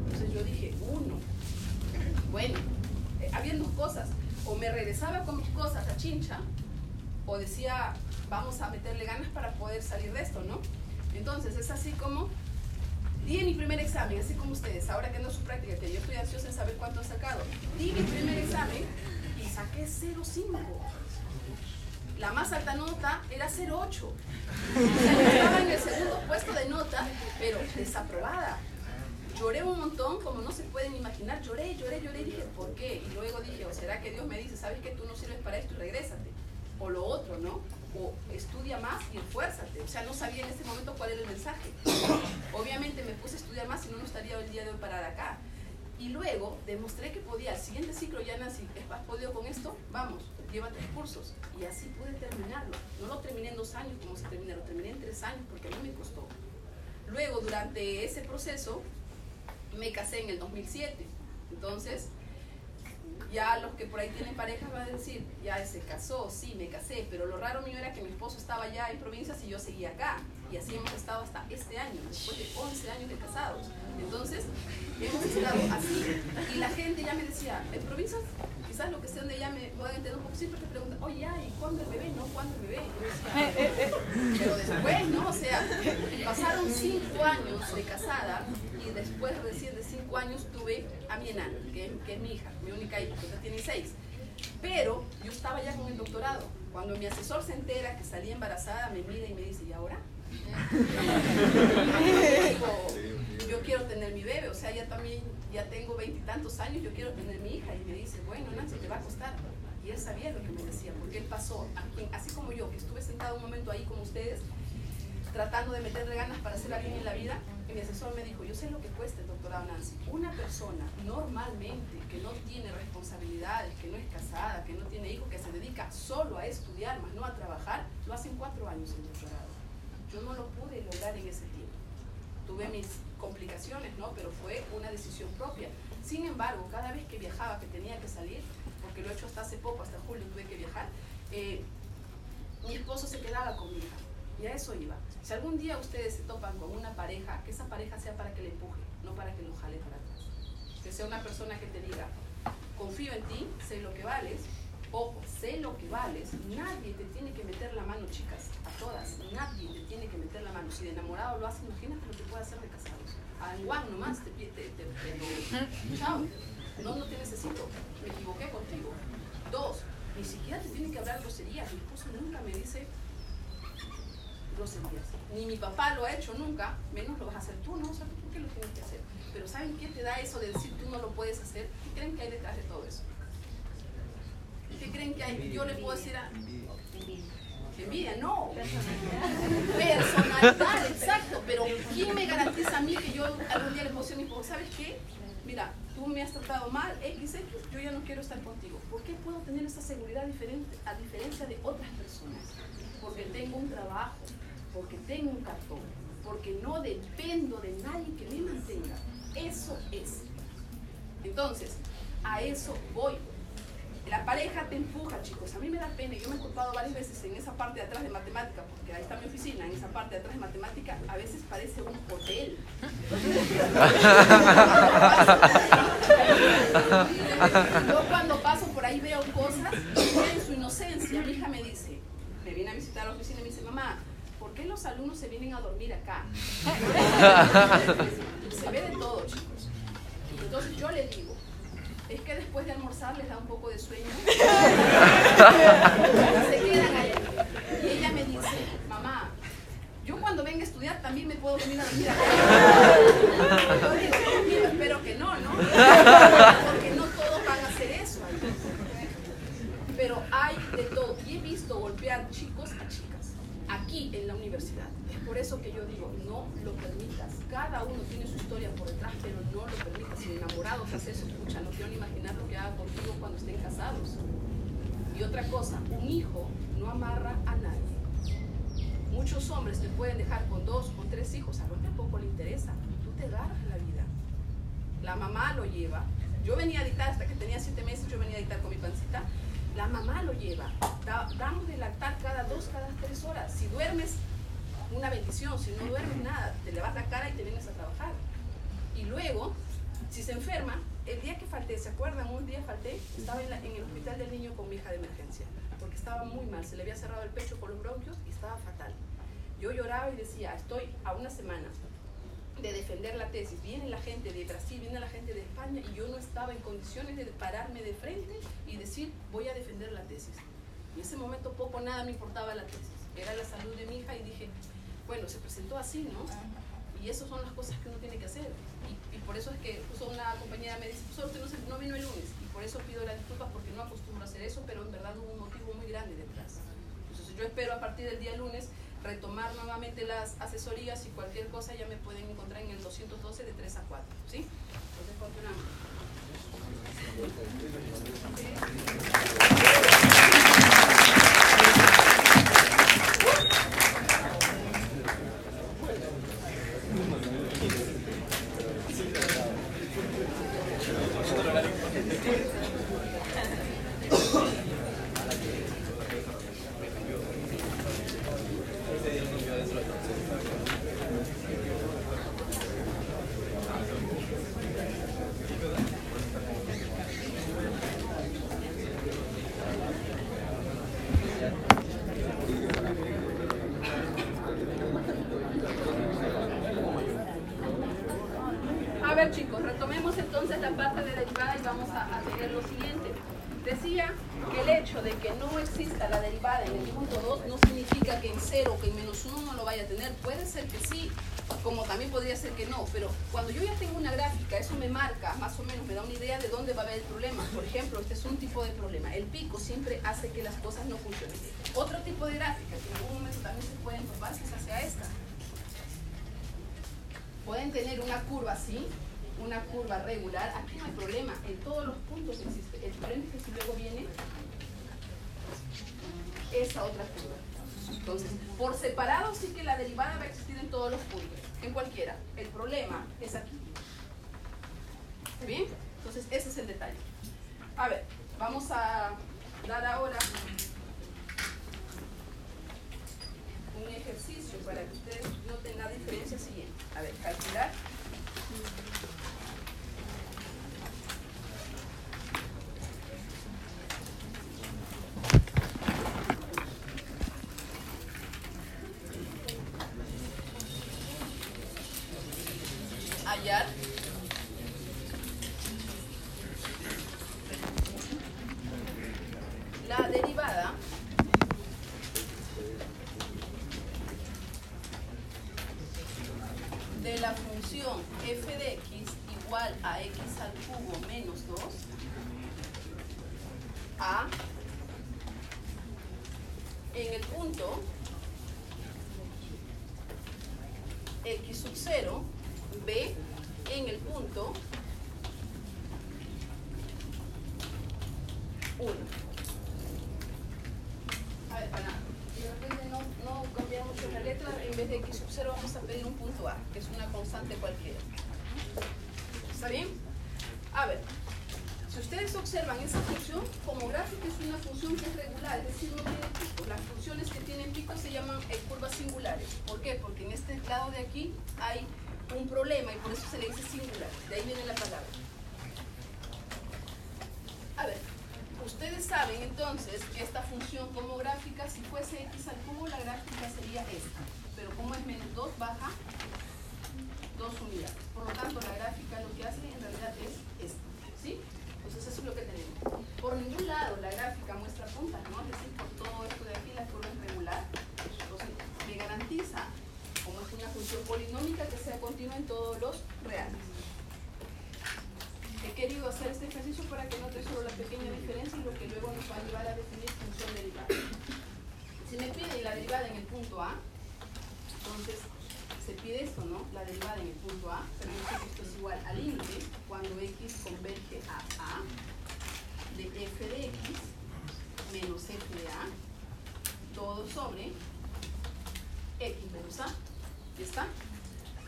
Entonces yo dije, uno. Bueno, eh, habían dos cosas. O me regresaba con mis cosas a Chincha, o decía, vamos a meterle ganas para poder salir de esto, ¿no? Entonces es así como di mi primer examen, así como ustedes, ahora que es su práctica, que yo estoy ansiosa en saber cuánto han sacado. Di mi primer examen y saqué 0,5 la más alta nota era 0,8. O sea, yo estaba en el segundo puesto de nota, pero desaprobada. Lloré un montón, como no se pueden imaginar. Lloré, lloré, lloré dije, ¿por qué? Y luego dije, ¿o será que Dios me dice, sabes que tú no sirves para esto y regrésate? O lo otro, ¿no? O estudia más y esfuérzate. O sea, no sabía en ese momento cuál era el mensaje. Obviamente me puse a estudiar más y no, no estaría el día de hoy parada acá. Y luego demostré que podía. Al siguiente ciclo, ya Nancy, ¿has podido con esto? Vamos, lleva tres cursos. Y así pude terminarlo. No lo terminé en dos años como se termina, lo terminé en tres años porque a mí me costó. Luego, durante ese proceso, me casé en el 2007. Entonces, ya los que por ahí tienen parejas van a decir, ya se casó, sí, me casé, pero lo raro mío era que mi esposo estaba ya en provincias y yo seguía acá. Y así hemos estado hasta este año, después de 11 años de casados. Entonces, hemos estado así. Y la gente ya me decía, en provincias, quizás lo que sé donde ya me puedan entender un poco, siempre te preguntan, oye, ya, ¿y cuándo el bebé? No, ¿cuándo el bebé? Yo decía, pero después, ¿no? O sea, pasaron 5 años de casada y después recién de 5 años tuve a mi enana, que, que es mi hija, mi única hija, que tiene 6. Pero yo estaba ya con el doctorado. Cuando mi asesor se entera que salí embarazada, me mira y me dice, ¿y ahora? Yo quiero tener mi bebé, o sea, ya también, ya tengo veintitantos años, yo quiero tener mi hija. Y me dice, bueno, Nancy, te va a costar. Y él sabía lo que me decía, porque él pasó, así como yo, que estuve sentado un momento ahí con ustedes, tratando de meterle ganas para hacerla bien en la vida, y mi asesor me dijo, yo sé lo que cuesta el doctorado Nancy. Una persona normalmente que no tiene responsabilidades, que no es casada, que no tiene hijos, que se dedica solo a estudiar, más no a trabajar, lo hace en cuatro años el doctorado. Yo no lo pude lograr en ese tiempo. Tuve mis complicaciones, ¿no? Pero fue una decisión propia. Sin embargo, cada vez que viajaba, que tenía que salir, porque lo he hecho hasta hace poco, hasta julio tuve que viajar, eh, mi esposo se quedaba con mi hija. Y a eso iba. Si algún día ustedes se topan con una pareja, que esa pareja sea para que le empuje, no para que lo jale para atrás. Que sea una persona que te diga, confío en ti, sé lo que vales, ojo, sé lo que vales, nadie te tiene que meter la mano, chicas, a todas, nadie te tiene que meter la mano. Si de enamorado lo hace, imagínate lo que puede hacer de casados. A Juan nomás te pide, te, te, te chao, no, no te necesito, me equivoqué contigo. Dos, ni siquiera te tiene que hablar groserías, mi esposo nunca me dice groserías. Ni mi papá lo ha hecho nunca, menos lo vas a hacer tú, ¿no? O sea, ¿por qué lo tienes que hacer? Pero ¿saben qué te da eso de decir tú no lo puedes hacer? ¿Qué creen que hay detrás de todo eso? ¿Qué creen que hay? Yo le puedo decir a... Envidia, no. Personalidad, exacto. Pero ¿quién me garantiza a mí que yo algún día le puedo decir a mi esposo, ¿sabes qué? Mira, tú me has tratado mal, XX, yo ya no quiero estar contigo. ¿Por qué puedo tener esa seguridad diferente a diferencia de otras personas? Porque tengo un trabajo, porque tengo un cartón, porque no dependo de nadie que me mantenga. Eso es. Entonces, a eso voy. La pareja te empuja, chicos. A mí me da pena. Yo me he ocupado varias veces en esa parte de atrás de matemática, porque ahí está mi oficina, en esa parte de atrás de matemática, a veces parece un hotel. Yo cuando paso por ahí veo cosas, y en su inocencia, mi hija me dice, me viene a visitar la oficina y me dice, mamá, ¿por qué los alumnos se vienen a dormir acá? se ve de todo, chicos. Entonces yo le digo, es que después de almorzar les da un poco de sueño. se quedan ahí. Y ella me dice, mamá, yo cuando venga a estudiar también me puedo venir a dormir acá. Yo digo, "Mira, espero que no, ¿no? Porque no todos van a hacer eso. Pero hay de todo. Y he visto golpear chicos a chicas aquí en la universidad. Por eso que yo digo, no lo permitas. Cada uno tiene su historia por detrás, pero no lo permitas. Si enamorados hace eso, escucha, no quiero ni imaginar lo que haga contigo cuando estén casados. Y otra cosa, un hijo no amarra a nadie. Muchos hombres te pueden dejar con dos o tres hijos, a lo tampoco le interesa. Tú te agarras la vida. La mamá lo lleva. Yo venía a dictar hasta que tenía siete meses, yo venía a dictar con mi pancita. La mamá lo lleva. Da- damos de lactar cada dos, cada tres horas. Si duermes, una bendición. Si no duermes, nada. Te lavas la cara y te vienes a trabajar. Y luego, si se enferma, el día que falté, ¿se acuerdan? Un día falté, estaba en, la- en el hospital del niño con mi hija de emergencia, porque estaba muy mal, se le había cerrado el pecho por los bronquios y estaba fatal. Yo lloraba y decía, estoy a una semana de defender la tesis. Viene la gente de Brasil, viene la gente de España y yo no estaba en condiciones de pararme de frente y decir, voy a defender la tesis. En ese momento poco nada me importaba la tesis. Era la salud de mi hija y dije, bueno, se presentó así, ¿no? Y esas son las cosas que uno tiene que hacer. Y, y por eso es que justo una compañera me dice, "Profesor, usted no, se- no vino el lunes. Y por eso pido las disculpas porque no acostumbro a hacer eso, pero en verdad hubo un motivo muy grande detrás. Entonces yo espero a partir del día lunes retomar nuevamente las asesorías y cualquier cosa ya me pueden encontrar en el 212 de 3 a 4. ¿Sí? Entonces continuamos. A ver chicos, retomemos entonces la parte de derivada y vamos a, a tener lo siguiente. Decía que el que no exista la derivada en el punto 2 no significa que en 0 o que en menos 1 no lo vaya a tener. Puede ser que sí, como también podría ser que no. Pero cuando yo ya tengo una gráfica, eso me marca, más o menos, me da una idea de dónde va a haber el problema. Por ejemplo, este es un tipo de problema. El pico siempre hace que las cosas no funcionen. Otro tipo de gráfica que en algún momento también se pueden probar quizás sea esta pueden tener una curva así, una curva regular, aquí no hay problema, en todos los puntos existe. El problema es que si luego viene esa otra curva. Entonces, por separado sí que la derivada va a existir en todos los puntos, en cualquiera. El problema es aquí. ¿Está bien? Entonces, ese es el detalle. A ver, vamos a dar ahora un ejercicio para que ustedes noten la diferencia siguiente. A ver, calcular. Punto A, entonces se pide esto, ¿no? La derivada en el punto A, sé que esto es igual al límite cuando x converge a A de f de x menos f de A, todo sobre x menos A. ¿Ya está?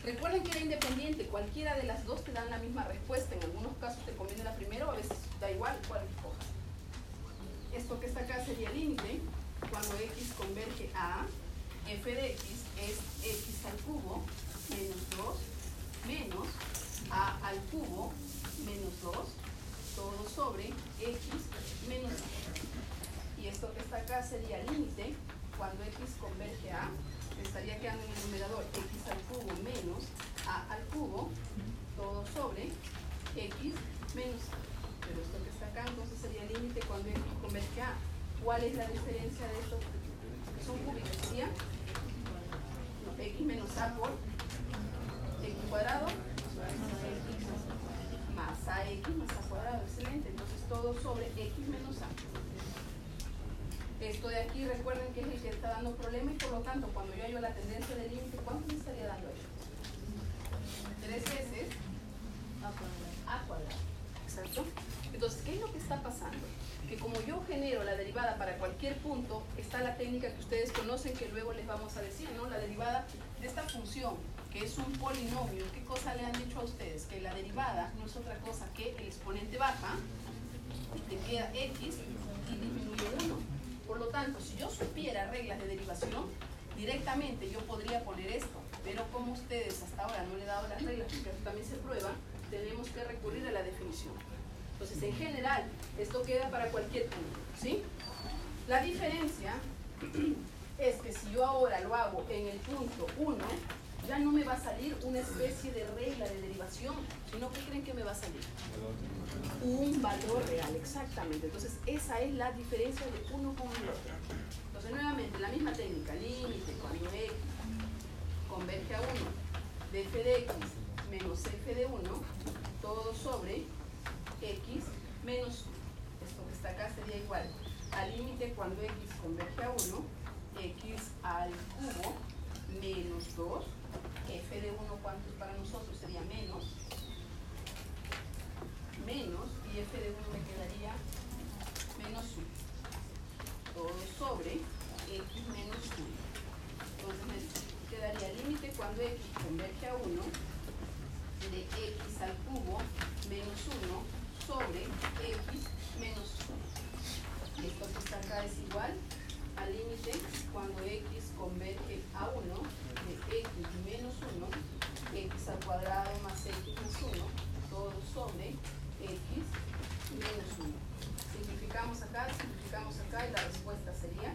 Recuerden que era independiente, cualquiera de las dos te dan la misma respuesta. En algunos casos te conviene la primera o a veces da igual cuál escojas. Esto que está acá sería límite cuando x converge a f de x es x al cubo menos 2 menos a al cubo menos 2 todo sobre x menos a. Y esto que está acá sería límite cuando x converge a estaría quedando en el numerador x al cubo menos a al cubo, todo sobre x menos a. Pero esto que está acá entonces sería límite cuando x converge a. ¿Cuál es la diferencia de estos? Son. No, x menos a por x cuadrado más ax más a cuadrado, excelente. Entonces todo sobre x menos a. Esto de aquí recuerden que es el que está dando problema y por lo tanto cuando yo hallo la tendencia del límite, ¿cuánto me estaría dando esto? Tres veces a cuadrado. Exacto. Entonces, ¿qué es lo que está pasando? Que como yo genero la derivada para cualquier punto, está la técnica que ustedes conocen que luego les vamos a decir, ¿no? La derivada de esta función, que es un polinomio. ¿Qué cosa le han dicho a ustedes? Que la derivada no es otra cosa que el exponente baja, te queda x y disminuye 1. Por lo tanto, si yo supiera reglas de derivación, directamente yo podría poner esto, pero como ustedes hasta ahora no le he dado las reglas, porque también se prueba, tenemos que recurrir a la definición. Entonces, en general, esto queda para cualquier punto, ¿sí? La diferencia es que si yo ahora lo hago en el punto 1, ya no me va a salir una especie de regla de derivación, sino que creen que me va a salir un valor real, exactamente. Entonces, esa es la diferencia de uno con el otro. Entonces, nuevamente, la misma técnica, límite cuando x converge a 1 de f de x menos f de 1, todo sobre x menos 1. Esto que está acá sería igual al límite cuando x converge a 1, x al cubo menos 2, f de 1, ¿cuánto es para nosotros? Sería menos menos, y f de 1 me quedaría menos 1. Todo sobre x menos 1. Entonces me quedaría límite cuando x converge a 1 de x al cubo menos 1 sobre x menos 1. Esto que está acá es igual al límite cuando x converge a 1 de x menos 1, x al cuadrado más x más 1, todo sobre x menos 1. Simplificamos acá, simplificamos acá y la respuesta sería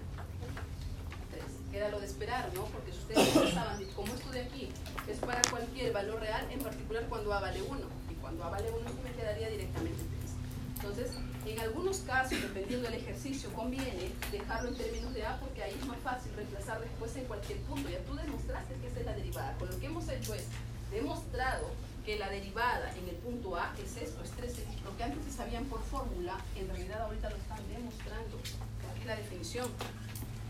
3. Queda lo de esperar, ¿no? Porque si ustedes pensaban, como esto de aquí es para cualquier valor real, en particular cuando A vale 1, y cuando A vale 1 me quedaría directamente 3. Entonces, en algunos casos, dependiendo del ejercicio, conviene dejarlo en términos de A porque ahí es más fácil reemplazar después en cualquier punto. Ya tú demostraste que esa es la derivada. Con lo que hemos hecho es demostrado que la derivada en el punto A es esto, es 3x. Lo que antes se sabían por fórmula, en realidad ahorita lo están demostrando. Aquí la definición.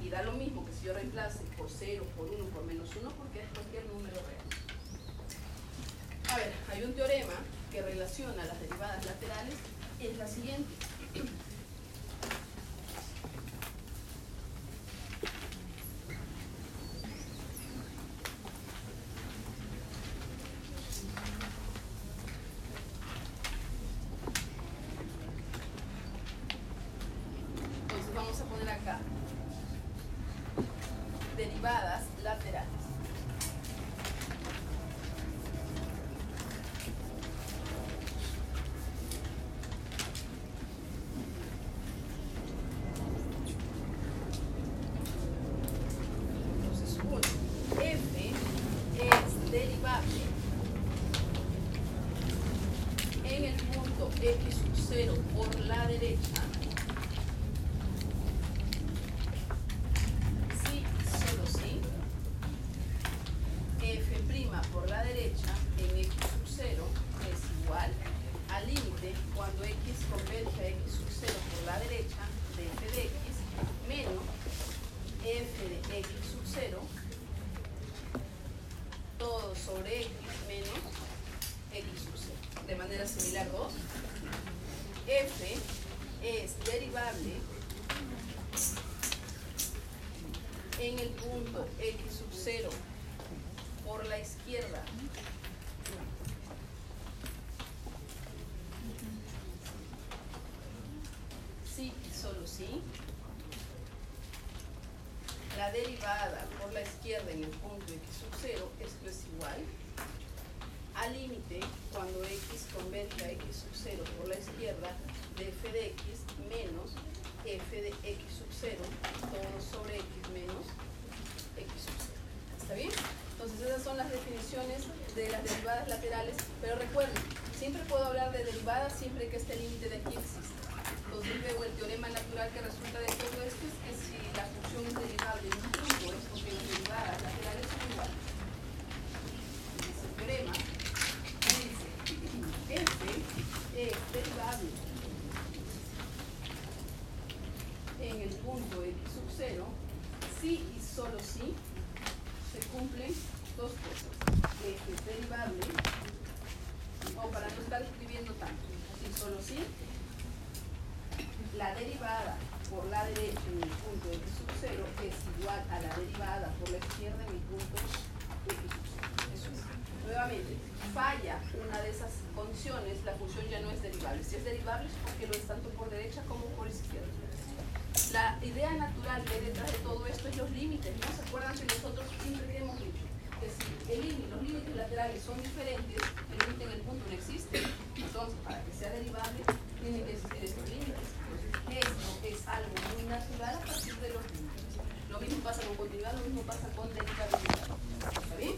Y da lo mismo que si yo reemplace por 0, por 1, por menos 1, porque es cualquier número real. A ver, hay un teorema que relaciona las derivadas laterales, es la siguiente. derivadas laterales. Entonces, uno, f es derivable en el punto x sub 0 por la derecha si y solo si f' por la derecha en x sub 0 es igual al límite cuando x converge a x sub 0 por la derecha de f de x menos f de x sub 0 todo sobre x menos x sub 0. De manera similar 2. f es derivable en el punto x sub 0 por la izquierda si y solo si la derivada por la izquierda en el punto x sub 0, esto es igual al límite cuando x converge a x sub 0 por la izquierda de f de x menos f de x sub 0 todo sobre x menos x sub 0. ¿Está bien? Entonces esas son las definiciones de las derivadas laterales, pero recuerden, siempre puedo hablar de derivadas siempre que este límite de aquí exista. Entonces luego el teorema natural que resulta de todo esto es que si la función es derivable en un punto es porque las derivadas laterales son iguales. Ese teorema dice f es derivable en el punto x sub 0 si y solo si se cumplen dos cosas. f es derivable, o para no estar escribiendo tanto, si solo si la derivada por la derecha en el punto x sub 0 es igual a la derivada por la izquierda en el punto x sub 0. Eso es. Nuevamente, falla una de esas condiciones, la función ya no es derivable. Si es derivable es porque lo es tanto por derecha como por izquierda. La idea natural hay detrás de todo esto es los límites. ¿No se acuerdan que nosotros siempre hemos dicho que si los límites laterales son diferentes, el límite en el punto no existe. Entonces, para que sea derivable, tienen que existir estos límites. Esto es algo muy natural a partir de los límites. Lo mismo pasa con continuidad, lo mismo pasa con derivabilidad. ¿Está bien?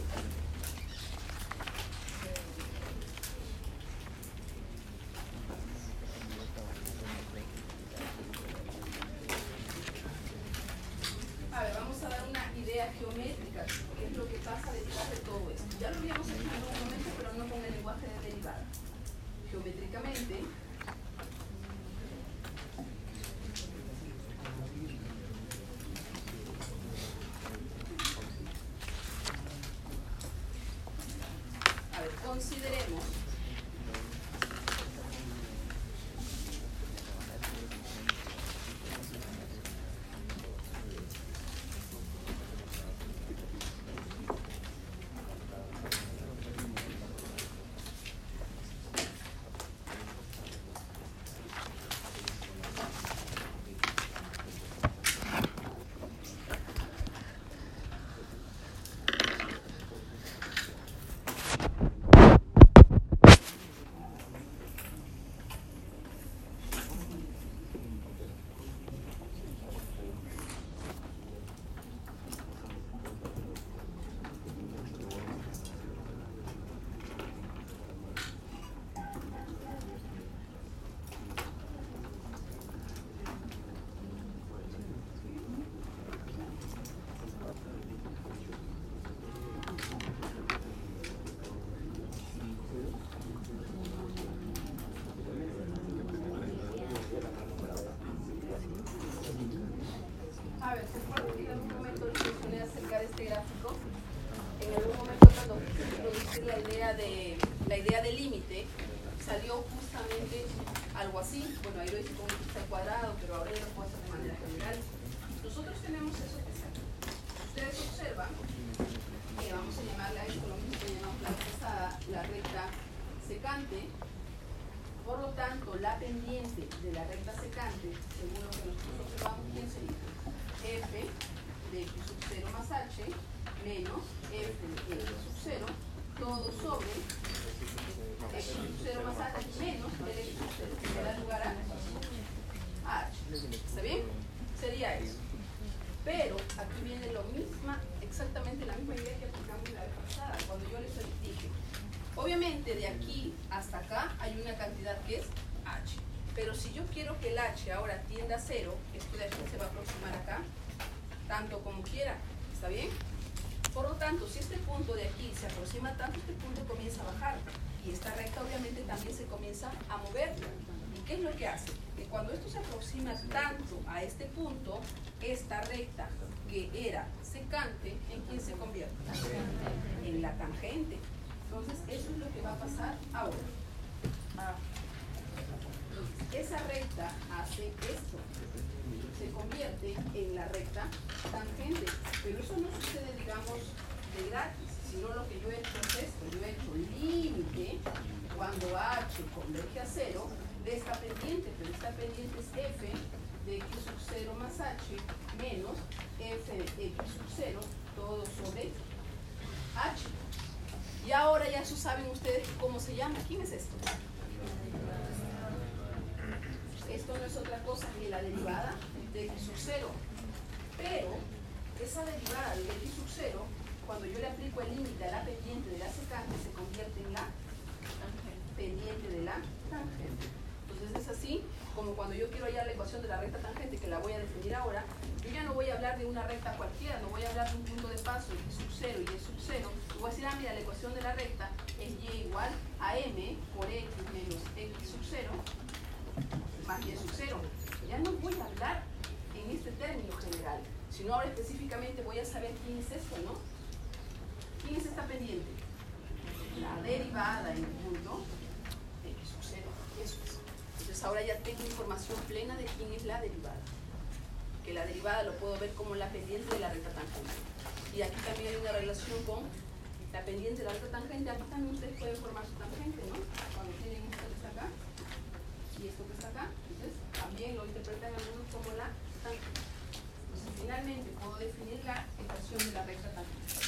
En la tangente. Entonces, eso es lo que va a pasar ahora. Ah. Esa recta hace esto se convierte en la recta tangente. Pero eso no sucede, digamos, de gratis, sino lo que yo he hecho es esto. Yo he hecho límite cuando h converge a cero de esta pendiente, pero esta pendiente es f de x sub 0 más h menos f de x sub 0 todo sobre h. Y ahora ya saben ustedes cómo se llama. ¿Quién es esto? Esto no es otra cosa que la derivada de x sub 0. Pero esa derivada de x sub 0, cuando yo le aplico el límite a la pendiente de la secante, se convierte en la pendiente de la tangente. Entonces es así como cuando yo quiero hallar la ecuación de la recta tangente, que la voy a definir ahora, no voy a hablar de una recta cualquiera, no voy a hablar de un punto de paso, x sub 0 y y sub 0. Voy a decir, ah, mira, la ecuación de la recta es y igual a m por x menos x sub 0 más y sub 0. Ya no voy a hablar en este término general, sino ahora específicamente voy a saber quién es esto, ¿no? ¿Quién es esta pendiente? La derivada en punto x sub 0. Eso es. Entonces ahora ya tengo información plena de quién es la derivada. Que la derivada lo puedo ver como la pendiente de la recta tangente. Y aquí también hay una relación con la pendiente de la recta tangente. Aquí también ustedes pueden formar su tangente, ¿no? Cuando tienen esto que está acá y esto que está acá. Entonces también lo interpretan algunos como la tangente. Entonces finalmente puedo definir la ecuación de la recta tangente.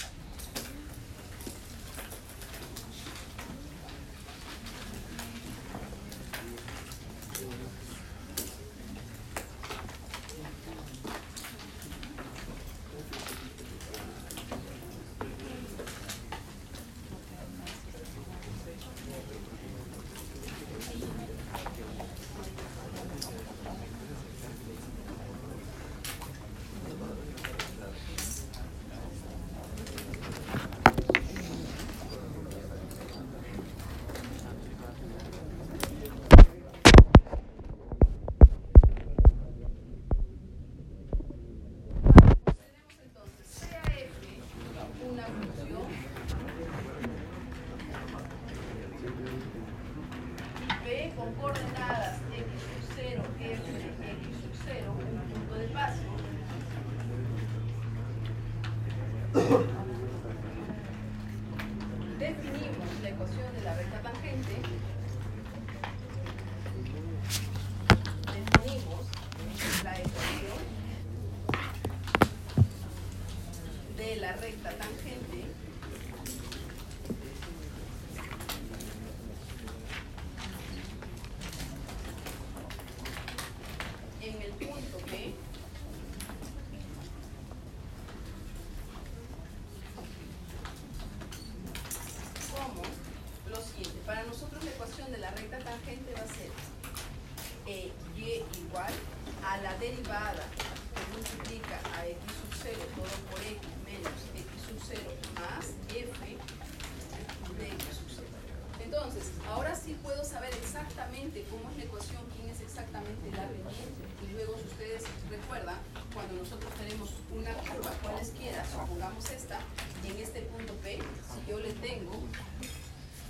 Tenemos una curva cualesquiera, supongamos esta, y en este punto P, si yo le tengo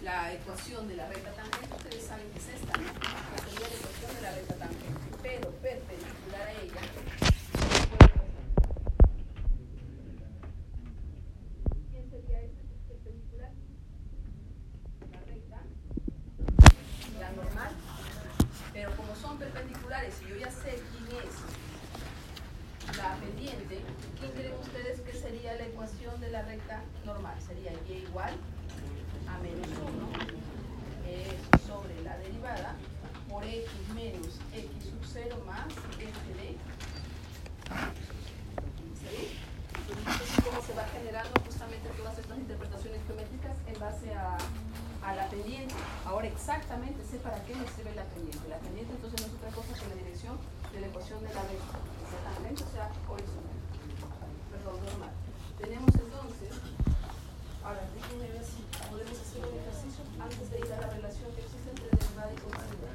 la ecuación de la recta tangente, ustedes saben que es esta, ¿no? Que sería la ecuación de la recta tangente, pero perpendicular a ella. ¿Quién sería este perpendicular? La recta, la normal. Pero como son perpendiculares y yo ya sé quién es la pendiente, ¿quién creen ustedes que sería la ecuación de la recta normal. Sería y igual a menos 1 eh, sobre la derivada por x menos x sub 0 más f de ¿Sí? Entonces, cómo se va generando justamente todas estas interpretaciones geométricas en base a, a la pendiente. Ahora exactamente sé para qué me sirve la pendiente. La pendiente entonces no es otra cosa que la dirección de la ecuación de la recta, sea tangente o sea horizontal. Perdón, normal. Tenemos entonces, ahora déjenme ver si podemos hacer un ejercicio antes de ir a la relación que existe entre derivada y continua.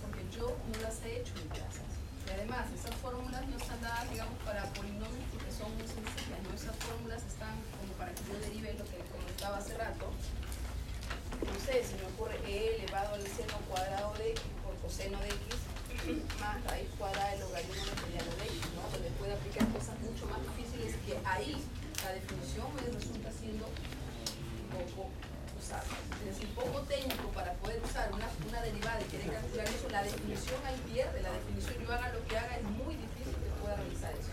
Porque yo no las he hecho en clase. Y además, esas fórmulas no están dadas, digamos, para polinomios porque son muy sencillas, ¿no? Esas fórmulas están como para que yo derive lo que comentaba hace rato no sé, se me ocurre e elevado al seno cuadrado de x por coseno de x más raíz cuadrada del logaritmo material de x, ¿no? Donde puede aplicar cosas mucho más difíciles que ahí la definición me resulta siendo poco Es decir, poco técnico para poder usar una, derivada y querer calcular eso, la definición ahí pierde, la definición yo haga lo que haga es muy difícil que pueda realizar eso.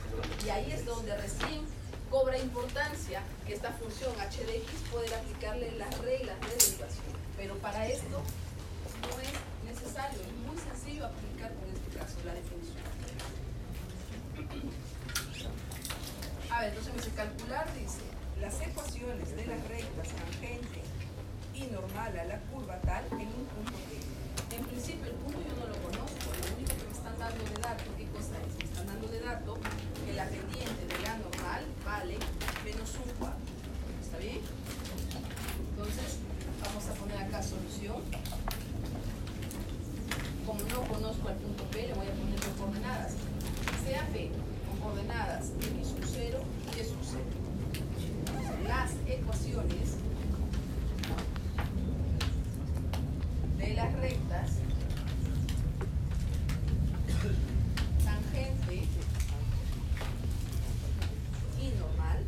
Y ahí es donde recién cobra importancia que esta función h de x poder aplicarle las reglas de derivación. Pero para esto no es necesario, es muy sencillo aplicar en este caso la definición. A ver, entonces me dice calcular, dice, las ecuaciones de las rectas tangente y normal a la curva tal en un punto P. En principio el punto yo no lo conozco, lo único que me están dando de dato, ¿qué cosa es? Me están dando de dato que la pendiente de la normal vale menos un cuarto. ¿Está bien? Entonces, vamos a poner acá solución. Como no conozco el punto P, le voy a poner las coordenadas. Sea P con coordenadas x sub 0 y y sub 0. Las ecuaciones de las rectas tangente y normal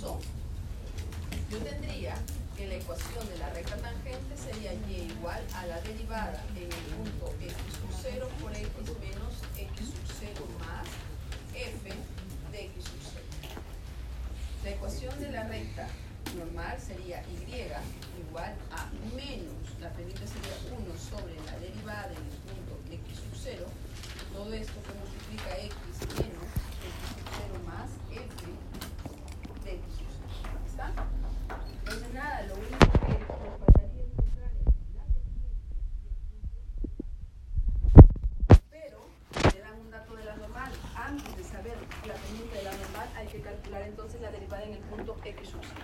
son. Yo tendría que la ecuación de la recta tangente sería y igual a la derivada en el punto x sub 0 por x menos x sub 0 más f de x sub 0. La ecuación de la recta normal sería y igual a menos, la pendiente sería 1 sobre la derivada en el punto x sub 0. Todo esto que multiplica x menos x sub 0 más f de x sub 0. ¿Está? Entonces nada, lo único que nos faltaría encontrar es la pendiente y el punto pero le dan un dato de la normal. Antes de saber la pendiente de la normal, hay que calcular entonces la derivada en el punto x sub 0.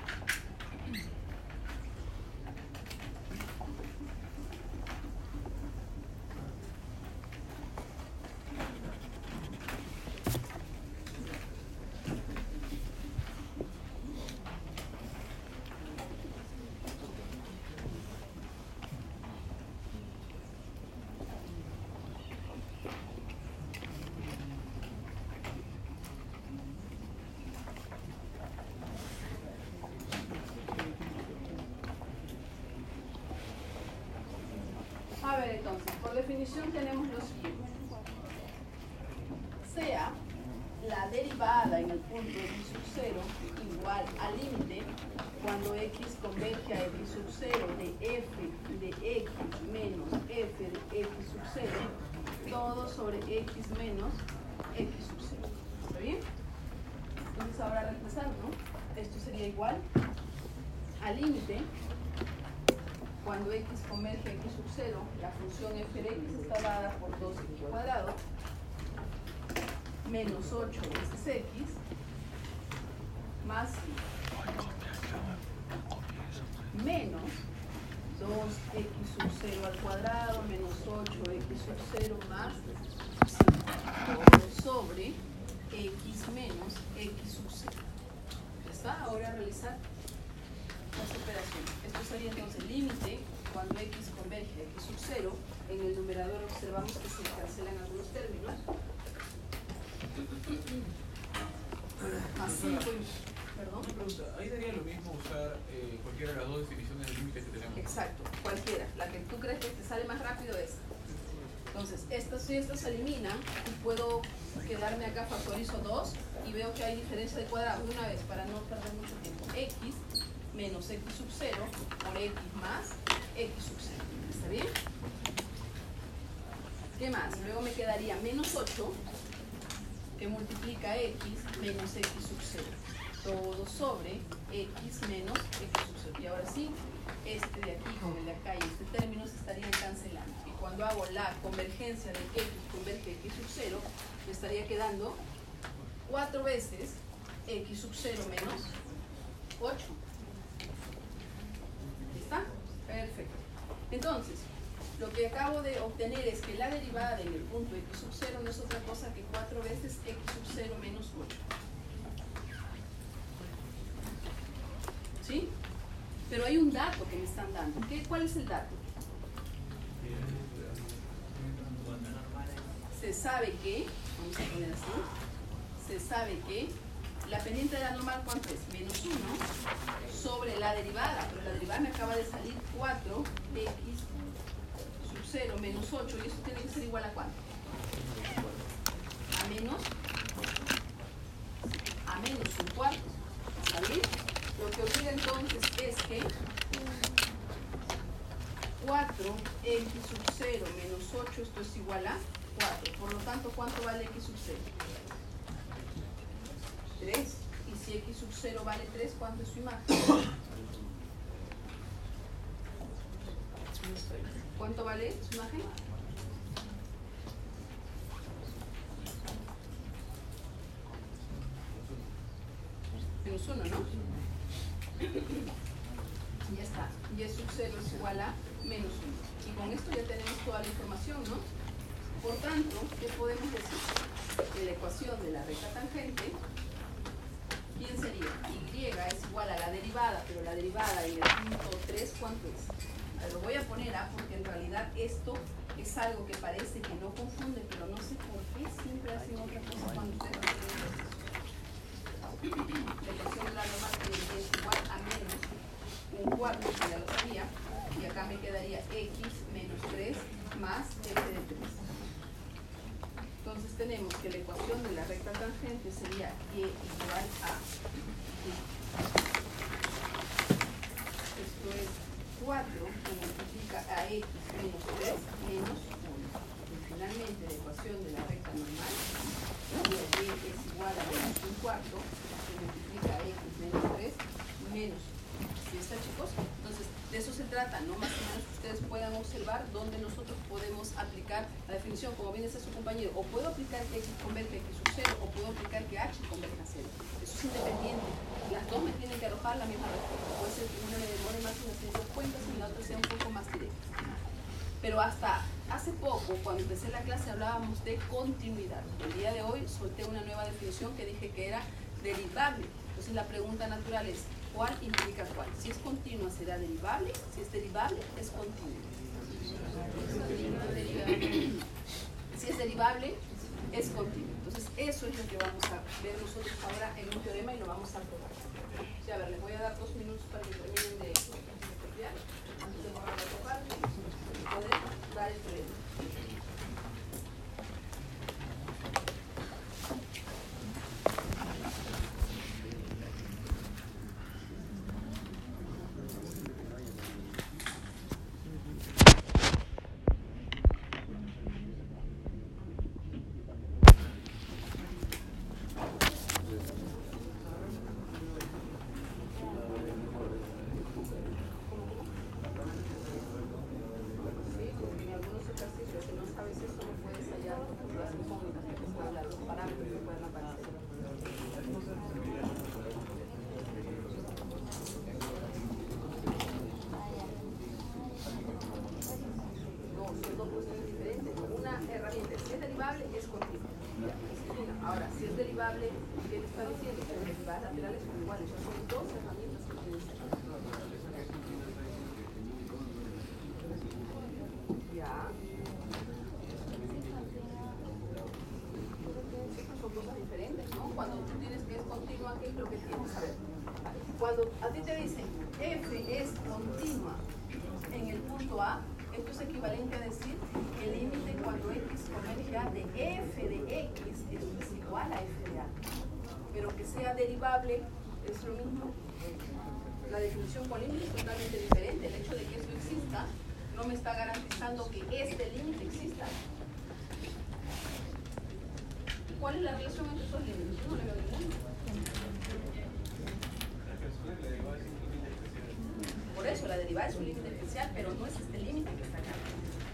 A ver, entonces, por definición tenemos lo siguiente. Sea la derivada en el punto x sub 0 igual al límite cuando x converge a x sub 0 de f de x menos f de x sub 0 todo sobre x menos x sub 0. ¿Está bien? Entonces ahora reemplazando, esto sería igual al límite cuando x converge a x sub 0, la función f de x está dada por 2x cuadrado menos 8 veces x más menos 2x sub 0 al cuadrado menos 8x sub 0 más 5 todo sobre x menos x sub 0. ¿Ya está? Ahora realizar las operaciones. Esto sería entonces límite cuando x converge a x sub 0. En el numerador observamos que se cancelan algunos términos. Más 5 perdón. Una pregunta, ahí daría lo mismo usar eh, cualquiera de las dos definiciones de límites que tenemos. Exacto, cualquiera. La que tú crees que te sale más rápido es. Entonces, estas y estas se eliminan y puedo quedarme acá, factorizo 2 y veo que hay diferencia de cuadrado una vez para no perder mucho tiempo. x menos x sub 0 por x más x sub 0. ¿Está bien? ¿Qué más? Luego me quedaría menos 8 que multiplica x menos x sub 0. Todo sobre x menos x sub 0. Y ahora sí, este de aquí con el de acá y este término se estarían cancelando. Y cuando hago la convergencia de x converge x sub 0, me estaría quedando 4 veces x sub 0 menos 8. Perfecto. Entonces, lo que acabo de obtener es que la derivada en el punto x sub 0 no es otra cosa que 4 veces x sub 0 menos 8. ¿Sí? Pero hay un dato que me están dando. ¿Qué, ¿Cuál es el dato? Se sabe que, vamos a poner así, se sabe que la pendiente de la normal, ¿cuánto es? Menos 1 sobre la derivada, pero la derivada me acaba de salir 4x sub 0 menos 8 y eso tiene que ser igual a cuánto? A menos, a menos un cuarto, ¿está? Lo que ocurre entonces es que 4x sub 0 menos 8, esto es igual a 4. Por lo tanto, ¿cuánto vale x sub 0? 3. Y si x sub 0 vale 3, ¿cuánto es su imagen? ¿Cuánto vale su imagen? Menos 1, ¿no? Ya está. Y sub 0 es igual a menos 1. Y con esto ya tenemos toda la información, ¿no? Por tanto, ¿qué podemos decir? Que la ecuación de la recta tangente, ¿quién sería? Y es igual a la derivada, pero la derivada en el punto 3, ¿cuánto es? Lo voy a poner A porque en realidad esto es algo que parece que no confunde, pero no sé por qué siempre hacen otra cosa cuando ustedes hacen ejercicio. La ecuación de la normal que es igual a menos un cuarto, que ya lo sabía, y acá me quedaría x menos 3 más f de 3. Entonces tenemos que la ecuación de la recta tangente sería y igual a esto es 4 que multiplica a x menos 3 menos 1. Y finalmente la ecuación de la recta normal sería y es igual a menos un cuarto que multiplica a x menos 3 menos 1. ¿Sí está chicos? Entonces De eso se trata, ¿no? Más o menos que ustedes puedan observar dónde nosotros podemos aplicar la definición, como bien dice su compañero, o puedo aplicar que X converge a X sub 0, o puedo aplicar que H converge a 0. Eso es independiente. Las dos me tienen que arrojar la respuesta. Puede ser que me demore más cuentas y la otra sea un poco más directa. Pero hasta hace poco, cuando empecé la clase, hablábamos de continuidad. El día de hoy solté una nueva definición que dije que era derivable. Entonces la pregunta natural es, ¿cuál implica cuál? Si es continua será derivable, si es derivable es continua. Si es derivable es continua. Entonces eso es lo que vamos a ver nosotros ahora en un teorema y lo vamos a probar. Sea, a ver, les voy a dar dos minutos para que terminen de copiar antes de borrar la otra poder dar el teorema. Sí, porque en algunos ejercicios, si no sabes eso, no puedes hallar las incógnitas que te están hablando, los parámetros que pueden aparecer. No, son dos cuestiones diferentes. Una herramienta, si es derivable, es continua. Ya, esa es una. Ahora, si es derivable, ¿qué le está diciendo? Que las derivadas laterales son iguales. O sea, son dos herramientas que tienes aquí. Ya. Sí, pues son cosas diferentes, ¿no? Cuando tú tienes que es continua, ¿qué es lo que tienes? A ver, cuando a ti te dicen f es continua en el punto A, esto es equivalente a decir que el límite cuando x converge a de f de x, es igual a f de a. Pero que sea derivable es lo mismo. La definición con límite es totalmente diferente. El hecho de que esto exista no me está garantizando que este límite exista. ¿Cuál es la relación entre esos límites? Yo no le veo. Por eso, la derivada es un límite especial, pero no es este límite que está acá.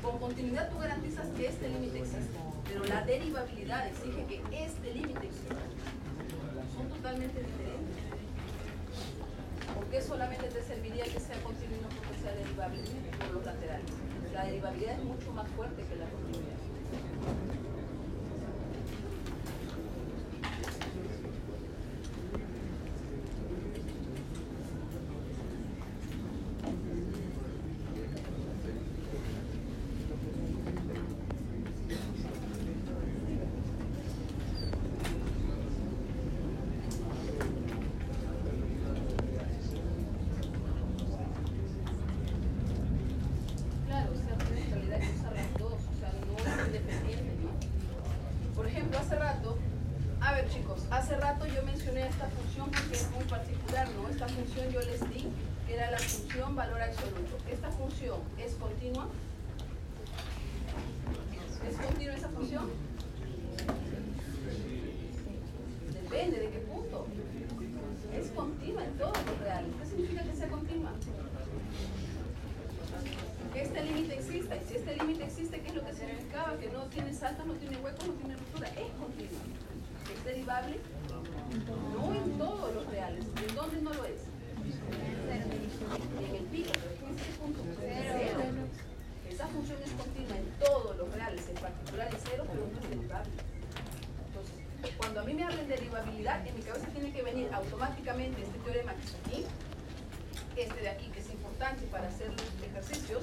Con continuidad tú garantizas que este límite existe, pero la derivabilidad exige que este límite exista. Son totalmente diferentes. ¿Por qué solamente te serviría que sea continuo y no porque sea derivable por los laterales? La derivabilidad es mucho más fuerte que la continuidad. Claro, o sea, en realidad hay que usar las dos, o sea, no es independiente, ¿no? Por ejemplo, hace rato, a ver chicos, hace rato yo mencioné esta función porque es muy particular, ¿no? Esta función yo les di que era la función valor absoluto. ¿Esta función es continua? ¿Es continua esa función? Depende de qué punto. Es continua en todos los reales. ¿Qué significa que sea continua? que este límite exista. Y si este límite existe, ¿qué es lo que significaba? Que no tiene saltos, no tiene huecos, no tiene ruptura. Es continua. ¿Es derivable? No en todos los reales. ¿En dónde no lo es? En el pico. ¿En. Esa función es continua en todos los reales, en particular en cero, pero no es derivable. Entonces, cuando a mí me hablan de derivabilidad, en mi cabeza tiene que venir automáticamente este teorema que está aquí, este de aquí, que es importante para hacer los ejercicios.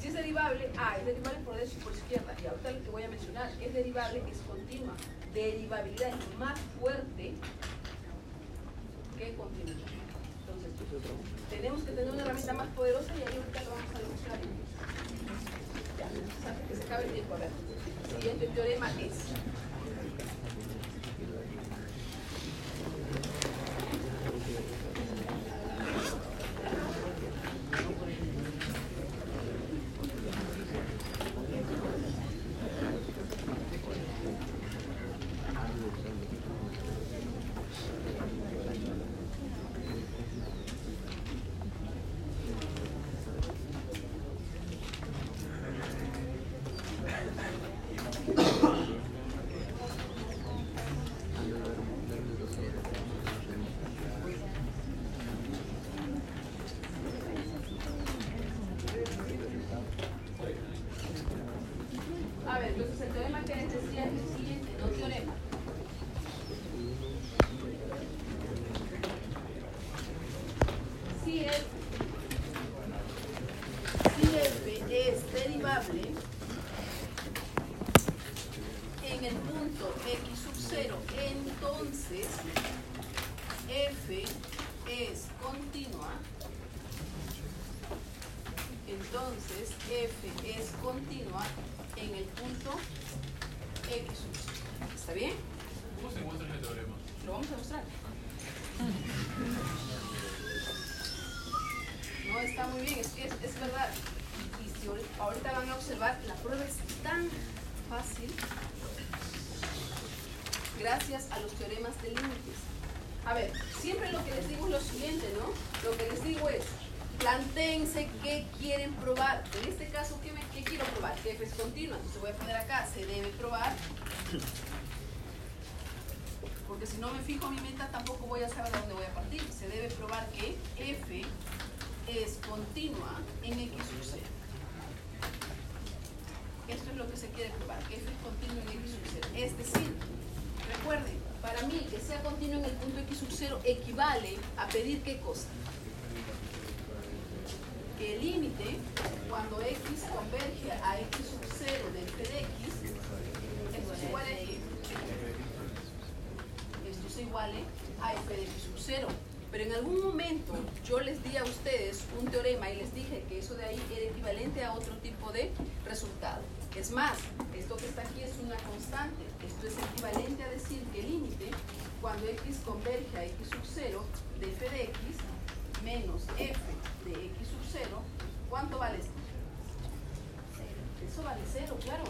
Si es derivable, ah, es derivable por derecha y por izquierda. Y ahorita lo que voy a mencionar, es derivable, es continua. Derivabilidad es más fuerte que continuidad. Entonces, tenemos que tener una herramienta más poderosa y ahí ahorita lo vamos a demostrar. Ya, que se acabe el tiempo, a ver. El siguiente teorema es. X converge a x sub 0 del f de x, esto es igual a qué? esto se iguale a f de x sub 0. Pero en algún momento yo les di a ustedes un teorema y les dije que eso de ahí era equivalente a otro tipo de resultado. Es más, esto que está aquí es una constante. Esto es equivalente a decir que el límite, cuando x converge a x sub 0 de f de x menos f de x sub 0, ¿cuánto vale esto? Eso vale cero, claro.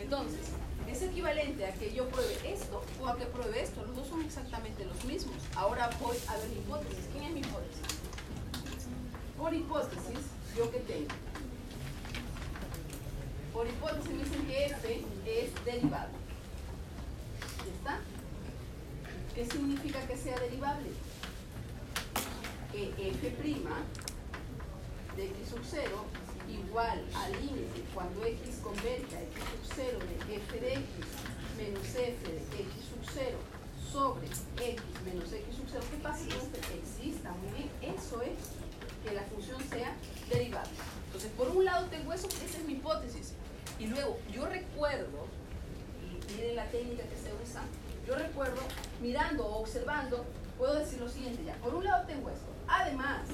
Entonces, es equivalente a que yo pruebe esto o a que pruebe esto. Los dos son exactamente los mismos. Ahora voy a ver mi hipótesis. ¿Quién es mi hipótesis? Por hipótesis, ¿yo qué tengo? Por hipótesis me dicen que f es derivable. ¿Ya está? ¿Qué significa que sea derivable? Que f' de x sub 0 igual al límite cuando x converge a x sub 0 de f de x menos f de x sub 0 sobre x menos x sub 0. ¿Qué pasa este? Exista, muy bien. Eso es que la función sea derivable. Entonces, por un lado tengo eso, esa es mi hipótesis. Y luego, yo recuerdo, y miren la técnica que se usa, yo recuerdo, mirando o observando, puedo decir lo siguiente ya. Por un lado tengo esto. Además,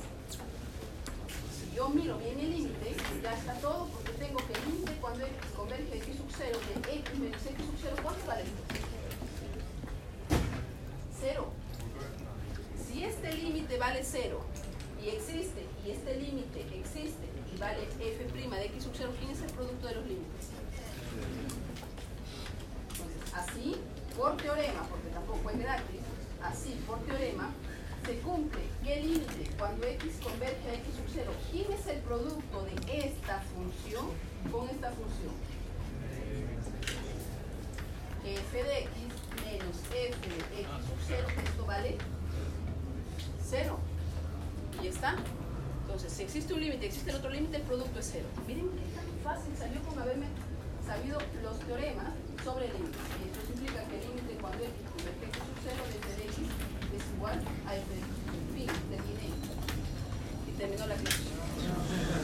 yo miro bien el límite, ya está todo, porque tengo que el límite cuando converge a x sub 0 de x menos x sub 0, ¿cuánto vale esto? Cero. Si este límite vale 0 y existe, y este límite existe y vale f' de x sub 0, ¿quién es el producto de los límites? Entonces, así, por teorema, porque tampoco es gratis, así, por teorema, se cumple el límite cuando x converge a x sub 0, ¿quién es el producto de esta función con esta función? f de x menos f de x sub 0, esto vale 0. Y está. Entonces, si existe un límite, existe el otro límite, el producto es 0. Miren qué tan fácil salió con haberme sabido los teoremas sobre límites. Y esto implica que el límite cuando x converge a x sub 0 de f de x es igual a f de y termino la clase.